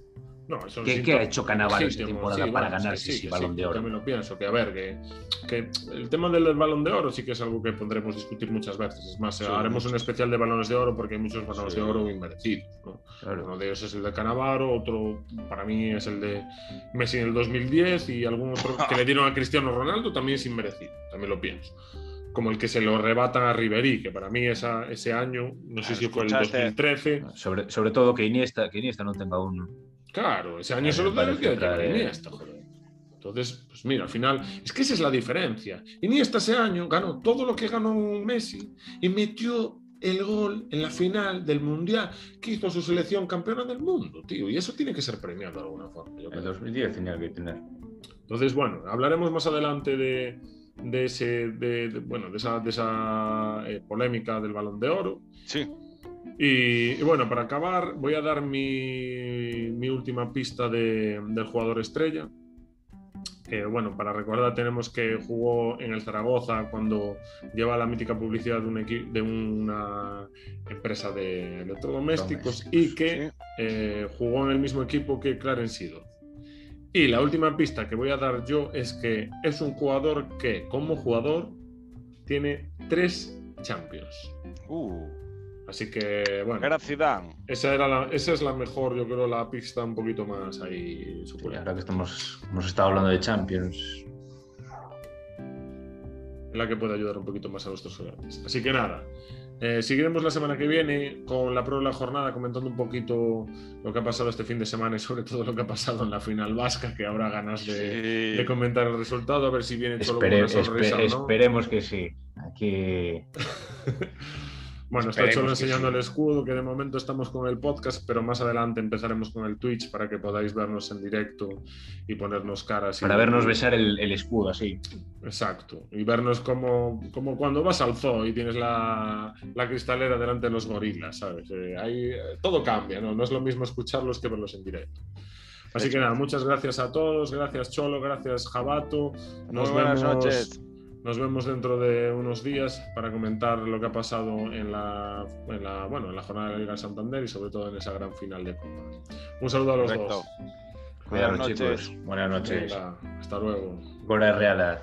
¿Qué, ha hecho Canavaro esta temporada para ganarse ese balón de oro? Yo me lo pienso, que a ver, que, el tema del balón de oro sí que es algo que pondremos discutir muchas veces. Es más, haremos un especial de balones de oro porque hay muchos balones de oro inmerecidos. Uno de ellos es el de Canavaro, otro para mí es el de Messi en el 2010 y algún otro (laughs) que le dieron a Cristiano Ronaldo también es inmerecido, también lo pienso como el que se lo arrebatan a Ribery, que para mí esa, ese año, no sé si fue el 2013. Sobre, sobre todo que Iniesta, que Iniesta no tenga uno. Claro, ese año solo te que Iniesta, joder. Entonces, pues mira, al final, es que esa es la diferencia. Iniesta ese año ganó todo lo que ganó Messi y metió el gol en la final del Mundial que hizo su selección campeona del mundo, tío. Y eso tiene que ser premiado de alguna forma. En 2010 tenía que tener. Entonces, bueno, hablaremos más adelante de, ese, de, bueno, de esa, de esa eh, polémica del balón de oro. Sí. Y, bueno, para acabar, voy a dar mi, mi última pista de, del jugador estrella. Bueno, para recordar, tenemos que jugó en el Zaragoza cuando lleva la mítica publicidad de, un de una empresa de electrodomésticos y que eh, jugó en el mismo equipo que Clarence Seedorf. Y la última pista que voy a dar yo es que es un jugador que, como jugador, tiene tres Champions. Uh. Así que, bueno. Era Zidane. Esa, era esa es la mejor, yo creo, la pista un poquito más ahí ahora que estamos, hemos estado hablando de Champions. Es la que puede ayudar un poquito más a nuestros jugadores. Así que nada. Eh, seguiremos la semana que viene con la prueba de la jornada comentando un poquito lo que ha pasado este fin de semana y sobre todo lo que ha pasado en la final vasca, que habrá ganas de, comentar el resultado, a ver si viene solo una sorpresa Esperemos que sí. Aquí (laughs) Bueno, está Cholo enseñando el escudo, que de momento estamos con el podcast, pero más adelante empezaremos con el Twitch para que podáis vernos en directo y ponernos caras. Para vernos besar el, escudo, así. Exacto. Y vernos como, como cuando vas al zoo y tienes la, cristalera delante de los gorilas, ¿sabes? Eh, ahí eh, todo cambia, ¿no? No es lo mismo escucharlos que verlos en directo. Así que nada, muchas gracias a todos, gracias Cholo, gracias Jabato. Nos Muy buenas vemos. noches. Nos vemos dentro de unos días para comentar lo que ha pasado en la, bueno, en la jornada de la Liga Santander y sobre todo en esa gran final de Copa. Un saludo a los dos. Buenas, noches. Buenas noches. Hasta luego. Goles reales.